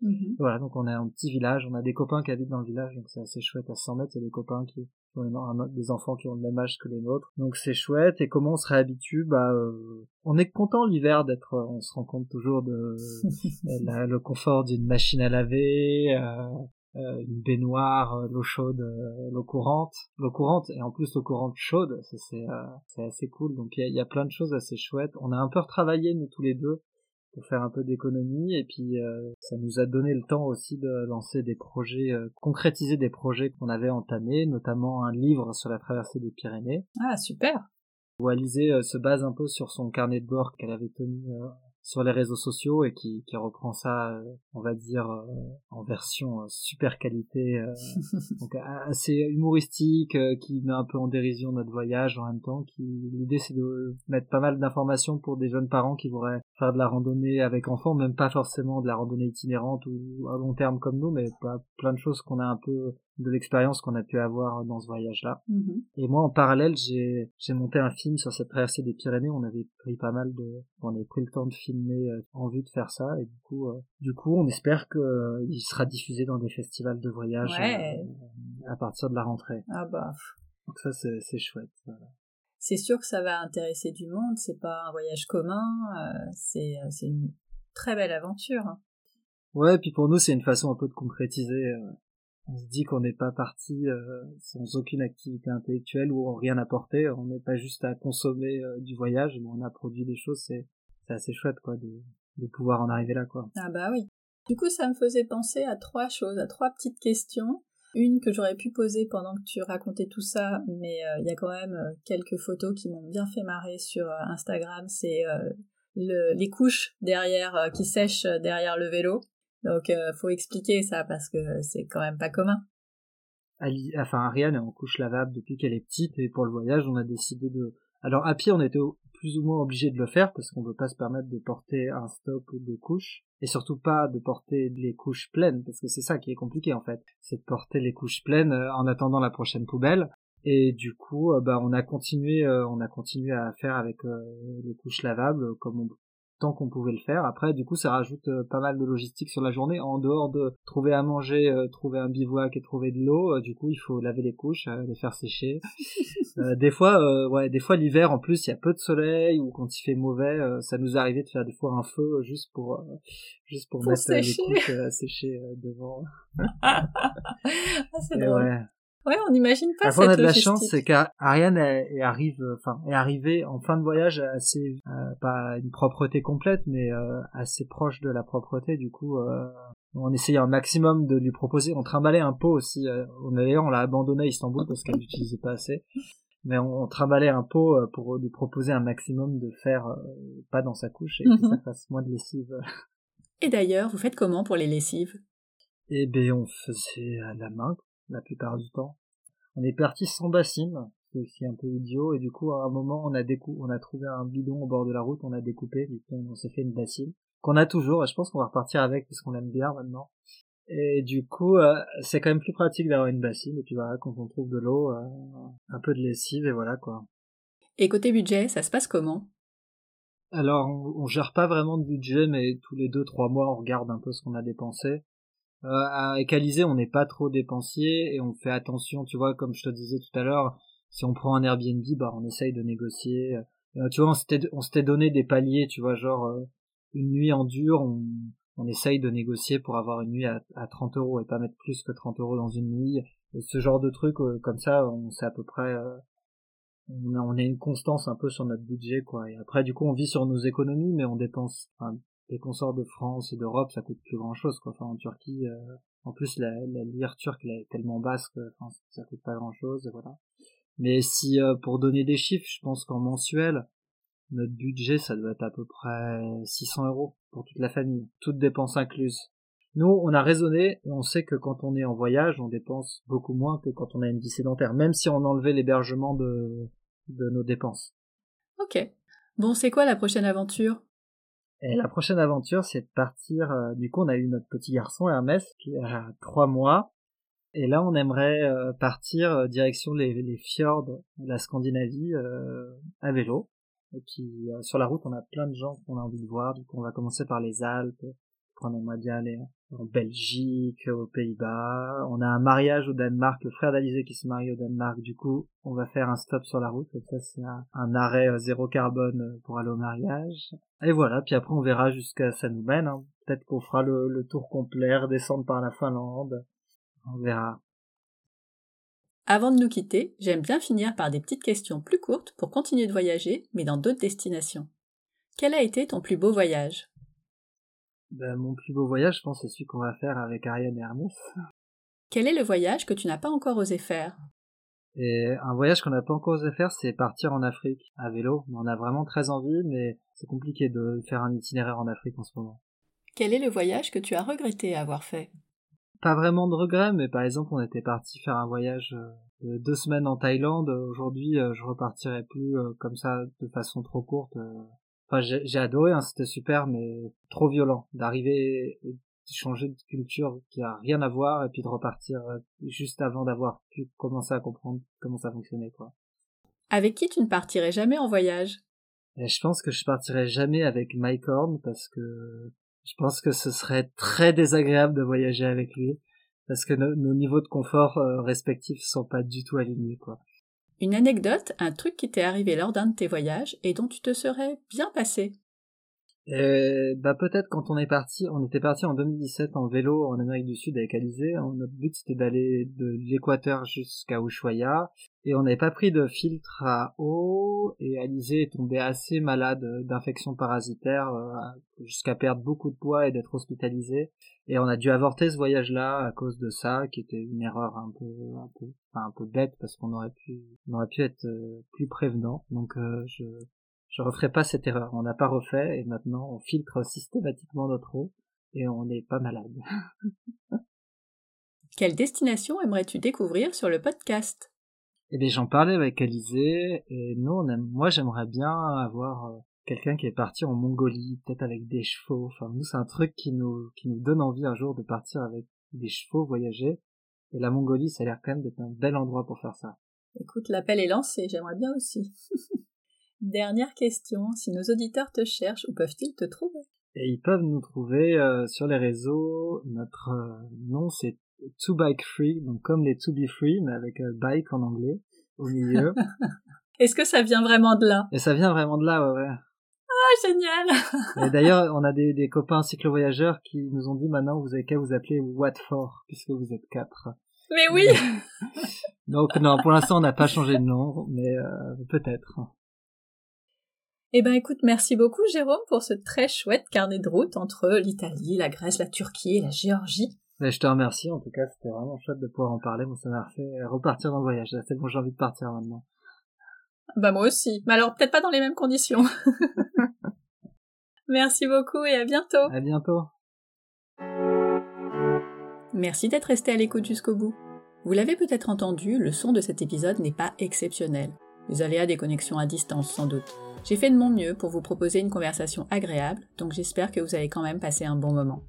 Mhm. Voilà, donc on est un petit village, on a des copains qui habitent dans le village, donc c'est assez chouette à 100 mètres, il y a des copains qui ont des enfants qui ont le même âge que les nôtres, donc c'est chouette, et comment on se réhabitue, bah, euh, on est content l'hiver d'être, on se rend compte toujours de le confort d'une machine à laver, euh, euh, une baignoire, euh, l'eau chaude, euh, l'eau courante, l'eau courante et en plus l'eau courante chaude, c'est c'est assez cool. Donc il y a, y a, plein de choses assez chouettes. On a un peu retravaillé nous tous les deux pour faire un peu d'économie et puis ça nous a donné le temps aussi de lancer des projets, concrétiser des projets qu'on avait entamés, notamment un livre sur la traversée des Pyrénées. Ah super. Où Alizé se base un peu sur son carnet de bord qu'elle avait tenu sur les réseaux sociaux et qui, qui reprend ça, euh, on va dire, euh, en version euh, super qualité, donc assez humoristique, qui met un peu en dérision notre voyage en même temps. Qui l'idée c'est de mettre pas mal d'informations pour des jeunes parents qui voudraient faire de la randonnée avec enfants, même pas forcément de la randonnée itinérante ou à long terme comme nous, mais plein de choses qu'on a un peu de l'expérience qu'on a pu avoir dans ce voyage-là. Mhm. Et moi, en parallèle, j'ai j'ai monté un film sur cette traversée des Pyrénées. On avait pris pas mal de, on avait pris le temps de filmer euh, en vue de faire ça, et du coup, euh, du coup, on espère que euh, il sera diffusé dans des festivals de voyage à partir de la rentrée. Ah bah. Donc ça, c'est c'est chouette. C'est sûr que ça va intéresser du monde. C'est pas un voyage commun. c'est c'est une très belle aventure. Ouais, puis pour nous, c'est une façon un peu de concrétiser on se dit qu'on n'est pas parti euh, sans aucune activité intellectuelle ou rien apporté. On n'est pas juste à consommer euh, du voyage, mais on a produit des choses. C'est assez chouette quoi de, de pouvoir en arriver là quoi. Ah bah oui. Du coup, ça me faisait penser à trois choses, à trois petites questions. Une que j'aurais pu poser pendant que tu racontais tout ça, mais euh, il y a quand même quelques photos qui m'ont bien fait marrer sur Instagram. C'est le, les couches derrière qui sèchent derrière le vélo. Donc, euh, faut expliquer ça parce que c'est quand même pas commun. Ali, enfin, Ariane est en couche lavable depuis qu'elle est petite et pour le voyage, on a décidé de. Alors à pied, on était plus ou moins obligé de le faire parce qu'on ne veut pas se permettre de porter un stock de couches et surtout pas de porter les couches pleines parce que c'est ça qui est compliqué en fait, c'est de porter les couches pleines euh, en attendant la prochaine poubelle. Et du coup, euh, bah, on a continué, euh, on a continué à faire avec les couches lavables comme on tant qu'on pouvait le faire. Après, du coup, ça rajoute euh, pas mal de logistique sur la journée. En dehors de trouver à manger, euh, trouver un bivouac et trouver de l'eau, euh, du coup, il faut laver les couches, les faire sécher. des fois, ouais, des fois l'hiver, en plus, il y a peu de soleil ou quand il fait mauvais, ça nous arrivait de faire des fois un feu juste pour juste pour, mettre les couches à sécher devant. ah, c'est drôle. Ouais. Ouais, on n'imagine pas Après, on a de la chance, c'est qu'Ariane est, arrive, enfin, est arrivée en fin de voyage assez, euh, pas une propreté complète, mais euh, assez proche de la propreté. Du coup, euh, on essayait un maximum de lui proposer. On trimballait un pot aussi. on d'ailleurs, on l'a abandonné à Istanbul parce qu'elle n'utilisait pas assez. Mais on, trimballait un pot pour lui proposer un maximum de faire pas dans sa couche et que ça mhm. fasse moins de lessive. Et d'ailleurs, vous faites comment pour les lessives? Eh ben, on faisait à la main la plupart du temps. On est parti sans bassine, c'est aussi un peu idiot, et du coup, à un moment, on a, on a trouvé un bidon au bord de la route, on a découpé, du coup, on s'est fait une bassine, qu'on a toujours, et je pense qu'on va repartir avec, parce qu'on l'aime bien maintenant. Et du coup, euh, c'est quand même plus pratique d'avoir une bassine. Et puis voilà, quand on trouve de l'eau, euh, un peu de lessive et voilà quoi. Et côté budget, ça se passe comment? Alors, on, on, gère pas vraiment de budget, mais tous les deux trois mois, on regarde un peu ce qu'on a dépensé. Euh, à Ecalisé, on n'est pas trop dépensier et on fait attention. Tu vois, comme je te disais tout à l'heure, si on prend un Airbnb, bah on essaye de négocier. Euh, tu vois, on s'était on s'était donné des paliers. Tu vois, genre euh, une nuit en dur, on on essaye de négocier pour avoir une nuit à, à 30 euros et pas mettre plus que 30 euros dans une nuit. Et ce genre de truc, euh, comme ça, on sait à peu près, euh, on, a, on a une constance un peu sur notre budget, quoi. Et après, du coup, on vit sur nos économies, mais on dépense, enfin, les consorts de France et d'Europe, ça coûte plus grand chose, quoi. Enfin, en Turquie, euh, en plus, la, la lire turque, elle est tellement basse que, ça coûte pas grand chose, voilà. Mais si, pour donner des chiffres, je pense qu'en mensuel, notre budget, ça doit être à peu près 600 euros pour toute la famille, toutes dépenses incluses. Nous, on a raisonné et on sait que quand on est en voyage, on dépense beaucoup moins que quand on a une vie sédentaire, même si on enlevait l'hébergement de, de nos dépenses. Ok. Bon, c'est quoi la prochaine aventure? Et la prochaine aventure, c'est de partir. Euh, du coup, on a eu notre petit garçon Hermès qui a trois mois, et là, on aimerait euh, partir euh, direction les, les fjords, la Scandinavie, à vélo. Et puis sur la route, on a plein de gens qu'on a envie de voir. Du coup, on va commencer par les Alpes. On aimerait bien aller en Belgique, aux Pays-Bas. On a un mariage au Danemark, le frère d'Alizé qui se marie au Danemark. Du coup, on va faire un stop sur la route. Et ça, c'est un, arrêt euh, zéro carbone euh, pour aller au mariage. Et voilà. Puis après, on verra jusqu'à ça nous mène. Hein. Peut-être qu'on fera le, le tour complet, descendre par la Finlande. On verra. Avant de nous quitter, j'aime bien finir par des petites questions plus courtes pour continuer de voyager, mais dans d'autres destinations. Quel a été ton plus beau voyage? Ben, Mon plus beau voyage, je pense, c'est celui qu'on va faire avec Ariane et Hermès. Quel est le voyage que tu n'as pas encore osé faire? Et un voyage qu'on n'a pas encore osé faire, c'est partir en Afrique à vélo. On a vraiment très envie, mais c'est compliqué de faire un itinéraire en Afrique en ce moment. Quel est le voyage que tu as regretté avoir fait? Pas vraiment de regrets, mais par exemple, on était parti faire un voyage euh, de deux semaines en Thaïlande. Aujourd'hui, euh, je repartirai plus euh, comme ça de façon trop courte. Enfin, j'ai adoré, hein, c'était super, mais trop violent d'arriver changer de culture qui a rien à voir et puis de repartir juste avant d'avoir pu commencer à comprendre comment ça fonctionnait, quoi. Avec qui tu ne partirais jamais en voyage? Et Je pense que je partirai jamais avec Mike Horn parce que je pense que ce serait très désagréable de voyager avec lui parce que nos niveaux de confort euh, respectifs sont pas du tout alignés quoi. Une anecdote, un truc qui t'est arrivé lors d'un de tes voyages et dont tu te serais bien passé. Euh, bah peut-être quand on est parti, on était parti en 2017 en vélo en Amérique du Sud avec Alizé. Notre but c'était d'aller de l'Équateur jusqu'à Ushuaia et on n'avait pas pris de filtre à eau et Alizé est tombé assez malade d'infection parasitaire euh, jusqu'à perdre beaucoup de poids et d'être hospitalisé. Et on a dû avorter ce voyage-là à cause de ça, qui était une erreur un peu, un peu, bête parce qu'on aurait pu, on aurait pu être euh, plus prévenant. Donc je je referai pas cette erreur. On n'a pas refait et maintenant on filtre systématiquement notre eau et on n'est pas malade. Quelle destination aimerais-tu découvrir sur le podcast? Eh bien, j'en parlais avec Alizé et nous, on aime, moi, j'aimerais bien avoir euh, quelqu'un qui est parti en Mongolie, peut-être avec des chevaux. Enfin, nous, c'est un truc qui nous, qui nous donne envie un jour de partir avec des chevaux voyager. Et la Mongolie, ça a l'air quand même d'être un bel endroit pour faire ça. Écoute, l'appel est lancé, j'aimerais bien aussi. Dernière question, si nos auditeurs te cherchent, où peuvent-ils te trouver? Et ils peuvent nous trouver euh, sur les réseaux. Notre euh, nom c'est To Bike Free, donc comme les To Be Free, mais avec euh, bike en anglais au milieu. Est-ce que ça vient vraiment de là? Et ça vient vraiment de là, ouais. ouais. Ah, génial Et d'ailleurs, on a des, des copains cyclo-voyageurs qui nous ont dit maintenant, vous avez qu'à vous appeler What For, puisque vous êtes quatre. Mais oui Donc non, pour l'instant, on n'a pas changé de nom, mais peut-être. Eh ben écoute, merci beaucoup Jérôme pour ce très chouette carnet de route entre l'Italie, la Grèce, la Turquie et la Géorgie. Mais je te remercie, en tout cas c'était vraiment chouette de pouvoir en parler, moi ça m'a fait repartir dans le voyage, c'est bon j'ai envie de partir maintenant. Bah moi aussi, mais alors peut-être pas dans les mêmes conditions. merci beaucoup et à bientôt. À bientôt. Merci d'être resté à l'écoute jusqu'au bout. Vous l'avez peut-être entendu, le son de cet épisode n'est pas exceptionnel. Les aléas des connexions à distance sans doute. J'ai fait de mon mieux pour vous proposer une conversation agréable, donc j'espère que vous avez quand même passé un bon moment.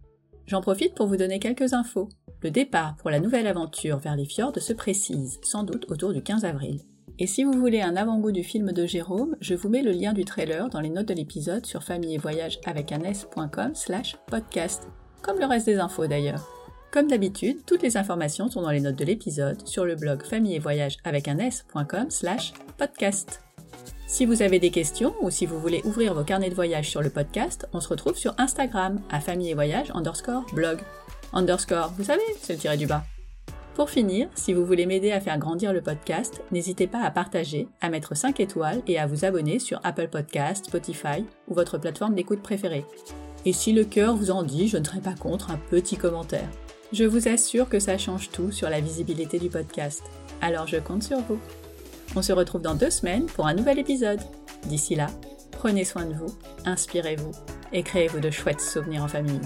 J'en profite pour vous donner quelques infos. Le départ pour la nouvelle aventure vers les fjords se précise, sans doute autour du 15 avril. Et si vous voulez un avant-goût du film de Jérôme, je vous mets le lien du trailer dans les notes de l'épisode sur famille et voyage avec un s.com slash podcast, comme le reste des infos d'ailleurs. Comme d'habitude, toutes les informations sont dans les notes de l'épisode sur le blog famille et voyage avec un s.com slash podcast. Si vous avez des questions ou si vous voulez ouvrir vos carnets de voyage sur le podcast, on se retrouve sur Instagram à famille et voyage underscore blog. Underscore, vous savez, c'est le tiré du bas. Pour finir, si vous voulez m'aider à faire grandir le podcast, n'hésitez pas à partager, à mettre 5 étoiles et à vous abonner sur Apple Podcast, Spotify ou votre plateforme d'écoute préférée. Et si le cœur vous en dit, je ne serai pas contre un petit commentaire. Je vous assure que ça change tout sur la visibilité du podcast. Alors je compte sur vous. On se retrouve dans deux semaines pour un nouvel épisode. D'ici là, prenez soin de vous, inspirez-vous et créez-vous de chouettes souvenirs en famille.